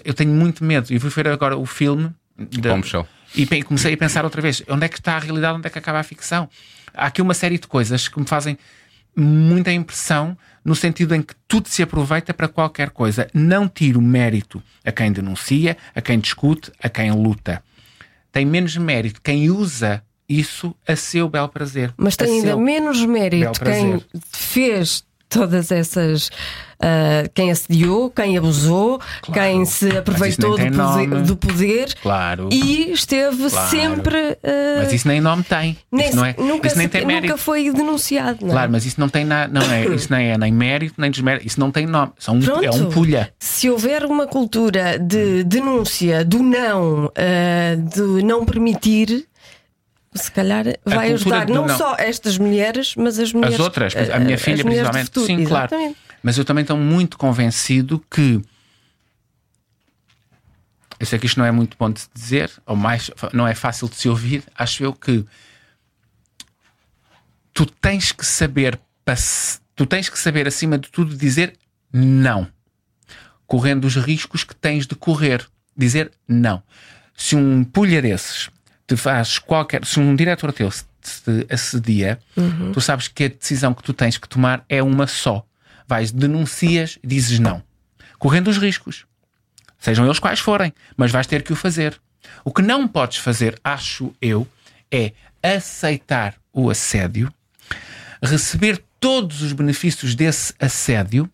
D: Eu tenho muito medo. E fui ver agora o filme. Da,
B: Bombshell.
D: e comecei a pensar outra vez: onde é que está a realidade, onde é que acaba a ficção? Há aqui uma série de coisas que me fazem muita impressão no sentido em que tudo se aproveita para qualquer coisa. Não tiro mérito a quem denuncia, a quem discute, a quem luta. Tem menos mérito quem usa isso a seu belo prazer.
C: Mas tem ainda menos mérito quem fez todas essas. ah, quem assediou, quem abusou, quem se aproveitou do poder, do poder
D: Claro.
C: e esteve
D: Claro.
C: sempre. ah,
D: Mas isso nem nome tem.
C: nem-
D: isso, não é,
C: nunca,
D: isso nem
C: se-
D: tem mérito.
C: nunca foi denunciado. Não é?
D: Claro, mas isso não tem nada, não é, isso nem é nem mérito, nem desmérito, isso não tem nome, São um, é um pulha.
C: Se houver uma cultura de denúncia, do não, ah, de não permitir, se calhar vai ajudar não,
D: não.
C: só estas mulheres, mas as mulheres.
D: As outras,
C: ah,
D: a minha
C: as
D: filha principalmente.
C: futuro.
D: Sim, claro.
C: Exatamente.
D: Mas eu também estou muito convencido que. Eu sei que isto não é muito bom de dizer, ou mais, não é fácil de se ouvir. Acho eu que tu tens que saber, tu tens que saber acima de tudo dizer não, correndo os riscos que tens de correr. Dizer não. Se um pulha desses te faz qualquer, se um diretor teu se te assedia, tu sabes que a decisão que tu tens que tomar é uma só. Vais, denuncias, dizes não, correndo os riscos sejam eles quais forem, mas vais ter que o fazer. O que não podes fazer, acho eu, é aceitar o assédio, receber todos os benefícios desse assédio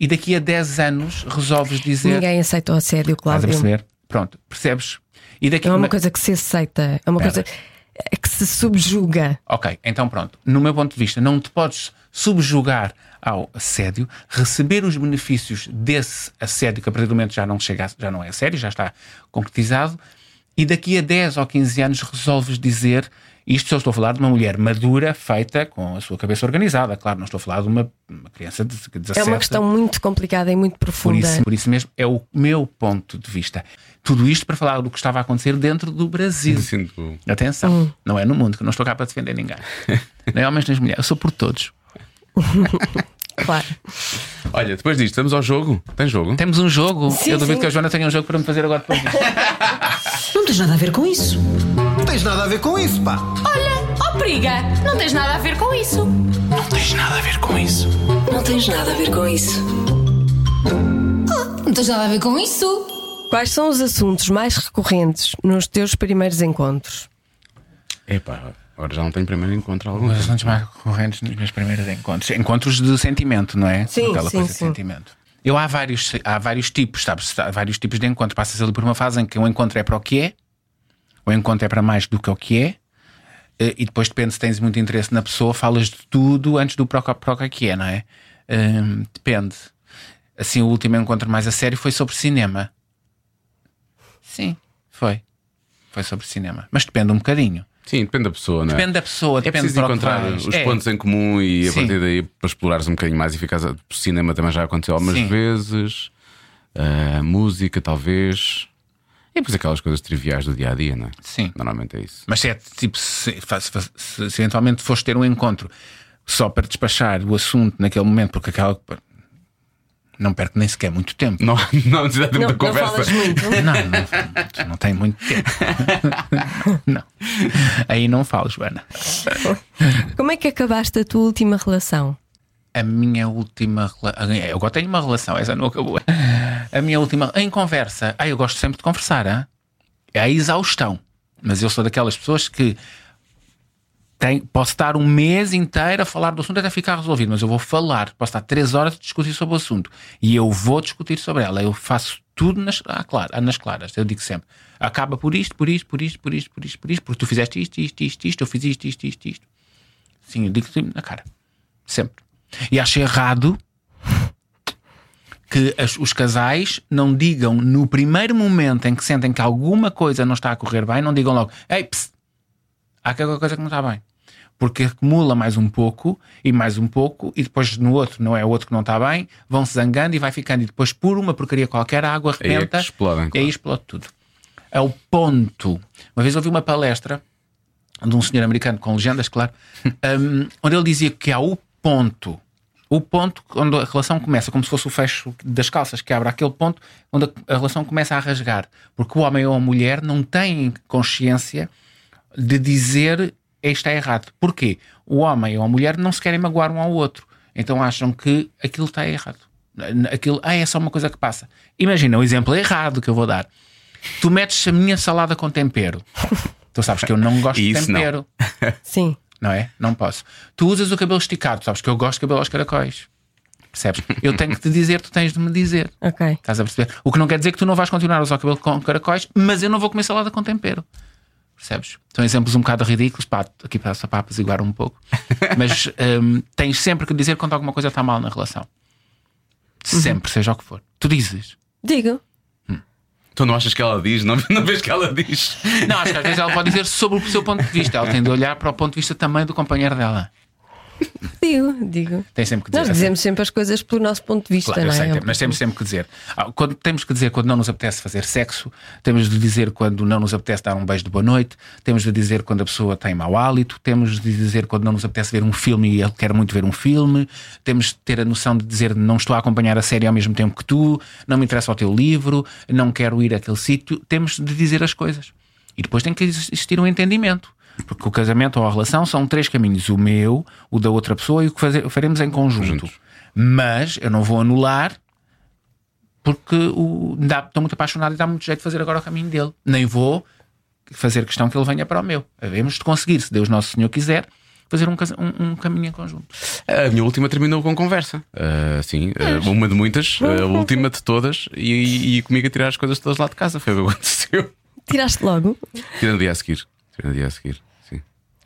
D: e daqui a 10 anos resolves dizer.
C: Ninguém aceita o assédio,
D: Estás a
C: Cláudio.
D: perceber? Pronto, percebes? E daqui
C: Não é uma
D: ma-
C: coisa que se aceita, é uma
D: Espera.
C: coisa que se subjuga.
D: Ok, então pronto. No meu ponto de vista, não te podes subjugar ao assédio, receber os benefícios desse assédio, que a partir do momento já não chega, a- já não é assédio, já está concretizado, e daqui a 10 ou 15 anos resolves dizer. Isto eu estou a falar de uma mulher madura, feita com a sua cabeça organizada. Claro, não estou a falar de uma, uma criança de 17
C: É uma questão muito complicada e muito
D: por
C: profunda.
D: isso, por isso mesmo é o meu ponto de vista. Tudo isto para falar do que estava a acontecer dentro do Brasil.
B: Sinto.
D: Atenção,
C: Hum.
D: não é no mundo, que eu não estou cá para defender ninguém. nem homens nem mulheres, eu sou por todos.
C: Claro.
B: Olha, depois disto, vamos ao jogo. Tem jogo?
D: Temos um jogo.
C: Sim,
D: eu duvido
C: sim.
D: que a Joana tenha um jogo para me fazer agora depois disto.
A: Não tens nada a ver com isso.
F: Não tens nada a ver com isso, pá.
G: Olha, ó briga, não tens nada a ver com isso.
A: Não tens nada a ver com isso.
G: Não tens nada a ver com isso.
C: Quais são os assuntos mais recorrentes nos teus primeiros encontros?
B: Epá, agora já não tenho primeiro encontro algum.
D: Os assuntos mais correntes nos meus primeiros encontros. Encontros de sentimento, não é?
C: Sim,
D: Aquela
C: sim,
D: coisa de
C: sim.
D: sentimento. Eu há vários, há vários tipos, sabes? Há vários tipos de encontros. Passas ali por uma fase em que o encontro é para o que é, o encontro é para mais do que o que é, eh, e depois depende se tens muito interesse na pessoa, falas de tudo antes do para o para o que é, não é? Hum, depende. Assim, o último encontro mais a sério foi sobre cinema. Sim, foi. Foi sobre cinema. Mas depende um bocadinho.
B: Sim, depende da pessoa, não é?
D: Depende da pessoa,
B: É
D: depende
B: preciso encontrar os
D: É.
B: pontos em comum e a
D: Sim.
B: partir daí para explorares um bocadinho mais e ficares. O cinema também já aconteceu algumas
D: Sim.
B: vezes, a música talvez. E depois aquelas coisas triviais do dia a dia, não é?
D: Sim.
B: Normalmente é isso.
D: Mas se, é, tipo, se, faz- se- se eventualmente fores ter um encontro só para despachar o assunto naquele momento, porque aquela. Não perco nem sequer muito tempo.
B: Não, não necessidade de
C: Não,
B: muita
C: não
B: conversa.
C: falas muito.
D: Não, não, não tem muito tempo. não. Aí não falo, Joana.
C: Como é que acabaste a tua última relação?
D: A minha última relação. Eu agora tenho uma relação, essa não acabou. A minha última. Em conversa. Ah, eu gosto sempre de conversar. hã? É a exaustão. Mas eu sou daquelas pessoas que. Tem, posso estar um mês inteiro a falar do assunto até ficar resolvido, mas eu vou falar. Posso estar três horas a discutir sobre o assunto e eu vou discutir sobre ela. Eu faço tudo nas, ah, clara- nas claras. Eu digo sempre: acaba por isto, por isto, por isto, por isto, por isto, por isto, porque tu fizeste isto, isto, isto, isto, eu fiz isto, isto, isto, isto. Sim, eu digo sempre na cara. Sempre. E acho errado que as- os casais não digam no primeiro momento em que sentem que alguma coisa não está a correr bem, não digam logo, ei, pss, há qualquer coisa que não está bem. Porque acumula mais um pouco e mais um pouco, e depois no outro não é o outro que não está bem, vão se zangando e vai ficando, e depois por uma porcaria qualquer, a água
B: Aí é
D: arrebenta
B: explodem,
D: e aí
B: claro.
D: explode tudo. É o ponto. Uma vez ouvi uma palestra de um senhor americano com legendas, claro, um, onde ele dizia que há o ponto, o ponto onde a relação começa, como se fosse o fecho das calças, que abre aquele ponto onde a relação começa a rasgar. Porque o homem ou a mulher não têm consciência de dizer isto está errado. Porquê? O homem ou a mulher não se querem magoar um ao outro. Então acham que aquilo está errado. Aquilo, ah, é só uma coisa que passa. Imagina o exemplo errado que eu vou dar. Tu metes a minha salada com tempero. Tu sabes que eu não gosto de
B: Isso não.
D: tempero.
C: Sim.
D: Não é? Não posso. Tu usas o cabelo esticado, sabes que eu gosto de cabelo aos caracóis. Percebes? Eu tenho que te dizer, tu tens de me dizer.
C: Ok.
D: Estás a perceber? O que não quer dizer que tu não vais continuar a usar o cabelo com caracóis, mas eu não vou comer salada com tempero. Percebes? São exemplos um bocado ridículos, pá, aqui passa para apaziguar um pouco. Mas hum, tens sempre que dizer quando alguma coisa está mal na relação. Sempre, seja o que for. Tu dizes.
C: Digo.
B: Tu não achas que ela diz? Não, não vês que ela diz?
D: Não, acho que às vezes ela pode dizer sobre o seu ponto de vista. Ela tem de olhar para o ponto de vista também do companheiro dela.
C: Digo, digo.
D: Tem sempre que dizer.
C: Nós dizemos sempre as coisas pelo nosso ponto de vista,
D: Claro,
C: não
D: sei,
C: é?
D: tem- mas temos sempre que dizer. Ah, Quando, temos que dizer quando não nos apetece fazer sexo, temos de dizer quando não nos apetece dar um beijo de boa noite, temos de dizer quando a pessoa tem mau hálito, temos de dizer quando não nos apetece ver um filme e ele quer muito ver um filme, temos de ter a noção de dizer não estou a acompanhar a série ao mesmo tempo que tu, não me interessa o teu livro, não quero ir àquele sítio. Temos de dizer as coisas. E depois tem que existir um entendimento. Porque o casamento ou a relação são três caminhos: o meu, o da outra pessoa e o que faze- faremos em conjunto.
B: Juntos.
D: Mas eu não vou anular porque o, dá- estou muito apaixonado e dá muito jeito de fazer agora o caminho dele. Nem vou fazer questão que ele venha para o meu. Havemos de conseguir, se Deus Nosso Senhor quiser, fazer um, casa- um- um caminho em conjunto.
B: A minha última terminou com conversa. Ah, sim, ah, uma de muitas, a última de todas, e, e comigo a tirar as coisas todas lá de casa. Foi o que aconteceu.
C: Tiraste logo.
B: Tirando no dia a seguir. Tirando no dia a seguir.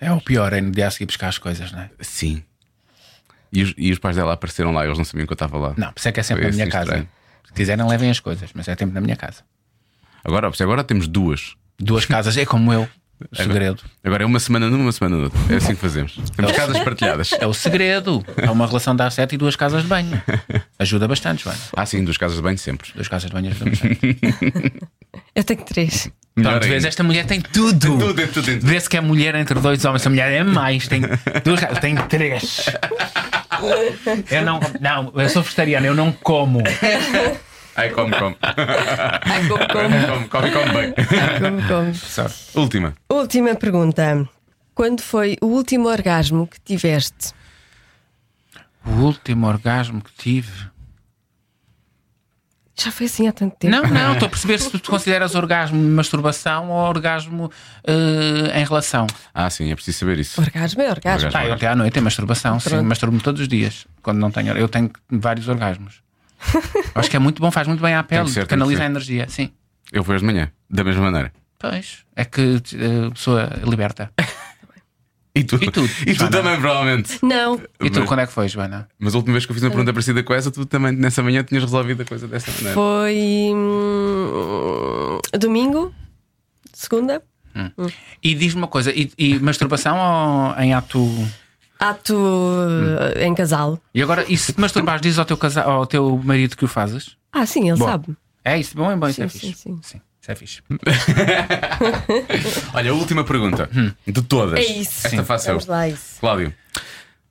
D: É o pior, é no dia a seguir buscar as coisas, não é?
B: Sim. E os, e os pais dela apareceram lá, eles não sabiam que eu estava lá.
D: Não, por isso é que é sempre
B: Foi
D: na minha
B: assim
D: casa.
B: estranho.
D: Se quiserem, levem as coisas, mas é sempre na minha casa.
B: Agora, agora temos duas.
D: Duas casas, é como eu. Segredo.
B: Agora é uma semana numa, uma semana noutra. É assim que fazemos. Temos casas partilhadas.
D: É o segredo. É uma relação de sete e duas casas de banho. Ajuda bastante, Joana.
B: Ah, sim, duas casas de banho sempre.
D: Duas casas de banho ajuda bastante.
C: Eu tenho três.
D: Pronto, vês, esta mulher tem tudo.
B: Tudo, tem tudo, tem tudo.
D: Vê-se que é mulher entre dois homens. Esta mulher é mais. Tem duas casas. Tem três. Eu não. Não, eu sou vegetariano, eu não como.
B: Ai, come, come.
C: Ai, como, como,
B: come, come, come bem.
C: como, como.
B: Última.
C: Última pergunta. Quando foi o último orgasmo que tiveste?
D: O último orgasmo que tive.
C: Já foi assim há tanto tempo.
D: Não, não, estou a perceber se tu te consideras orgasmo de masturbação ou orgasmo eh, em relação.
B: Ah, sim, é preciso saber isso.
C: Orgasmo é orgasmo.
B: Orgasmo.
D: Ah, eu até à noite é masturbação, sim,
C: Pronto.
D: masturbo-me todos os dias. Quando não tenho. Eu tenho vários orgasmos. Acho que é muito bom, faz muito bem à pele,
B: que ser,
D: canaliza a energia, sim.
B: Eu hoje de manhã, da mesma maneira.
D: Pois, é que eh, a pessoa liberta.
B: E tu?
D: E tu,
B: E tu também, provavelmente.
C: Não.
D: E tu,
B: Mas-
D: quando é que foi, Joana?
B: Mas a última vez que eu fiz uma pergunta parecida com essa, tu também nessa manhã tinhas resolvido a coisa dessa maneira.
C: Foi. hum, domingo? Segunda?
D: E diz-me uma coisa, e, e masturbação ou em ato.
C: Ato eh, em casal.
D: E agora, e se te masturbares, diz ao teu, casa... ao teu marido que o fazes?
C: Ah, sim, ele
D: Bom.
C: sabe.
D: É isso, bom, é bom, isso é
C: Sim,
D: fixe.
C: sim, sim.
D: isso é fixe.
B: Olha, a última pergunta de todas.
C: É isso.
B: Esta faço eu.
C: Vamos lá, isso.
B: Cláudio,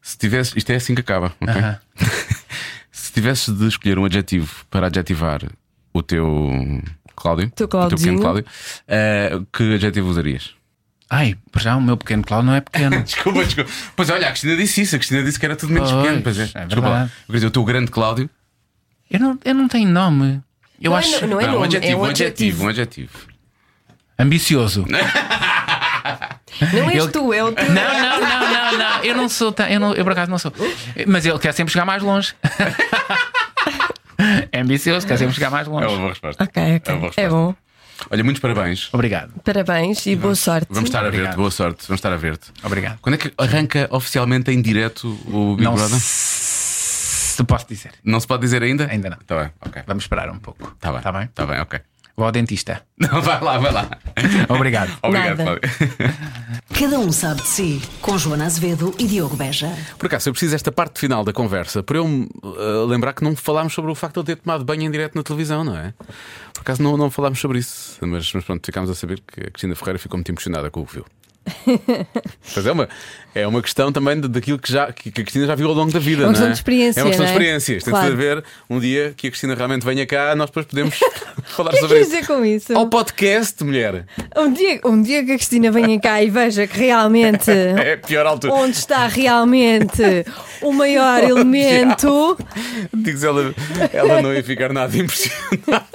B: se tivesse. Isto é assim que acaba. ok?
D: Aham.
B: se tivesse de escolher um adjetivo para adjetivar o teu Cláudio,
C: Teu
B: o teu pequeno. Cláudio, eh, que adjetivo usarias?
D: Ai, por já o meu pequeno Cláudio não é pequeno.
B: Desculpa, desculpa. Pois olha, a Cristina disse isso. A Cristina disse que era tudo menos
D: Pois,
B: pequeno. Pois é.
D: é
B: Desculpa
D: verdade.
B: Eu queria dizer, o teu grande Cláudio.
D: Eu não, eu não tenho nome. Eu
C: Não é
D: acho
C: no- não é
B: um
C: nome,
B: adjetivo,
C: é um
B: um adjetivo, um adjetivo.
D: ambicioso.
C: Não és
D: Ele-
C: tu, é o teu.
D: Não, não, não, não, não. Eu não sou tão. Eu, não, eu por acaso não sou. Mas ele quer sempre chegar mais longe. É ambicioso, quer sempre chegar mais
B: É uma
D: longe.
B: boa resposta.
C: Ok,
B: É
C: ok.
B: boa
C: É
B: resposta.
C: bom.
B: Olha, muitos parabéns.
D: Obrigado.
C: Parabéns e boa sorte.
B: Vamos estar a ver-te, boa sorte. Vamos estar a ver-te.
D: Obrigado.
B: Quando é que arranca oficialmente em direto o Big
D: Não
B: Brother?
D: se posso dizer.
B: Não se pode dizer ainda?
D: Ainda não.
B: Tá bem, ok.
D: Vamos esperar um pouco.
B: Tá bem.
D: Tá bem?
B: Tá bem, ok.
D: Vou ao dentista.
B: Não, vai lá, vai lá.
D: Obrigado.
B: Obrigado,
C: Nada.
B: Cláudio.
A: Cada um sabe de si. Com Joana Azevedo e Diogo Beja.
B: Por acaso, eu preciso desta parte final da conversa para eu me uh, lembrar que não falámos sobre o facto de ele ter tomado banho em direto na televisão, não é? Acaso não, não falámos sobre isso, mas, mas pronto, ficámos a saber que a Cristina Ferreira ficou muito emocionada com o que viu. Mas é uma, é uma questão também daquilo que, já, que a Cristina já viu ao longo da vida.
C: É uma
B: não
C: questão
B: é?
C: de experiência,
B: É uma questão
C: não
B: de
C: é?
B: experiências. Tem
C: Claro.
B: de ver um dia que a Cristina realmente venha cá, nós depois podemos falar
C: O que é que
B: sobre
C: queres
B: isso.
C: dizer com isso?
B: Ao podcast, mulher.
C: Um dia, um dia que a Cristina venha cá e veja que realmente
B: É a pior altura.
C: onde está realmente o maior elemento.
B: Digo ela, ela não ia ficar nada impressionada.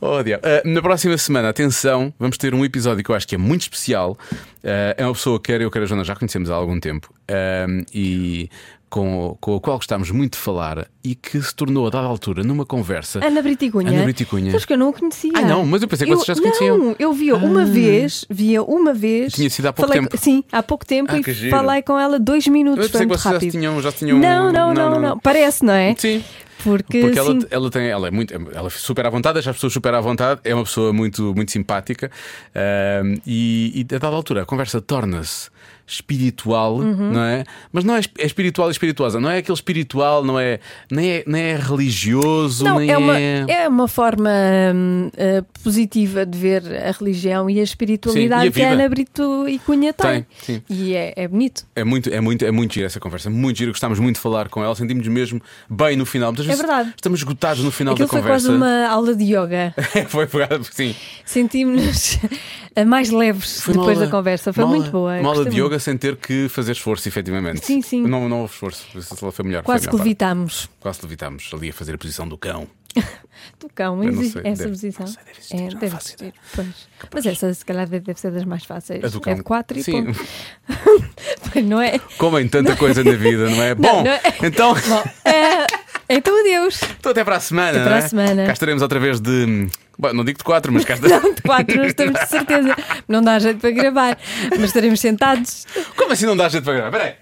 B: Oh, diabo. Ah, na próxima semana, atenção, vamos ter um episódio que eu acho que é muito especial. Ah, é uma pessoa que eu, quer a Joana, já conhecemos há algum tempo Ah, e com, com a qual gostámos muito de falar e que se tornou, a dada altura, numa conversa.
C: Ana Briticunha.
B: Ana Briticunha.
C: Sabes que eu não a conhecia.
B: Ah, não, mas eu pensei que vocês já se conheciam. Ah.
C: Não, eu via uma vez, via uma vez.
B: Tinha sido há pouco
C: falei-
B: tempo.
C: Sim, há pouco tempo
B: Ah,
C: e falei com ela dois minutos.
B: Eu pensei que vocês já tinham, já tinham.
C: Não, não, não, não, Parece, não é?
B: Sim.
C: Porque,
B: Porque ela, ela tem, ela é muito, ela é super à vontade, deixa as pessoas super à vontade, é uma pessoa muito, muito simpática ahm, e, e a dada altura a conversa torna-se espiritual,
C: Uhum.
B: não é? Mas não é, é espiritual e espirituosa, não é aquele espiritual, não é, nem é, nem é religioso,
C: Não,
B: nem
C: é uma,
B: é.
C: é uma forma hum, eh, positiva de ver a religião e a espiritualidade
B: Sim, e a
C: que a. Ana Brito e Cunha tem.
B: Tem.
C: E é, é bonito.
B: É muito, é muito, é muito giro essa conversa, muito giro. Gostámos muito de falar com ela, sentimos mesmo bem no final. Muitas vezes
C: É verdade.
B: Estamos esgotados no final
C: Aquilo
B: da
C: foi
B: conversa.
C: quase uma aula de yoga.
B: foi, foi, sim.
C: Sentimos-nos mais leves
B: Foi
C: depois
B: aula-
C: da conversa. Foi muito boa.
B: Uma aula de
C: muito.
B: Yoga sem ter que fazer esforço, efetivamente.
C: Sim, sim.
B: Não, não houve esforço. Isso foi melhor.
C: Quase
B: foi melhor
C: levitámos.
B: Quase levitámos ali a fazer a posição do cão.
C: Do cão,
B: não
C: existe essa
B: deve-
C: posição.
B: não sei, deve existir,
C: é,
B: não
C: deve existir. Pois. Mas essa, se calhar, deve ser das mais fáceis.
B: A do cão.
C: É de 4 e
B: Sim.
C: ponto. Pois não é?
B: Comem tanta coisa na vida, não é? Bom,
C: não é-
B: então
C: Bom, é, então adeus.
B: então até para a semana.
C: Até para
B: não
C: a
B: é?
C: semana.
B: Cá estaremos outra vez de. Bom, não digo de quatro, mas cá estaremos.
C: Não, de 4 não estamos de certeza. Não dá jeito para gravar. Mas estaremos sentados.
B: Como assim não dá jeito para gravar? Peraí,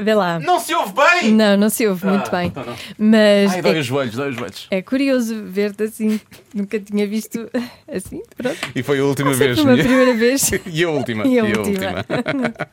C: Vê lá.
B: não se ouve bem!
C: Não, não se ouve muito
B: Ah,
C: bem.
B: então não.
C: Mas
B: Ai, dói
C: é,
B: os joelhos, dói os joelhos.
C: é curioso ver-te assim. Nunca tinha visto assim. Pronto.
B: E foi a última vez.
C: Sempre uma primeira vez.
B: E a última.
C: E a última.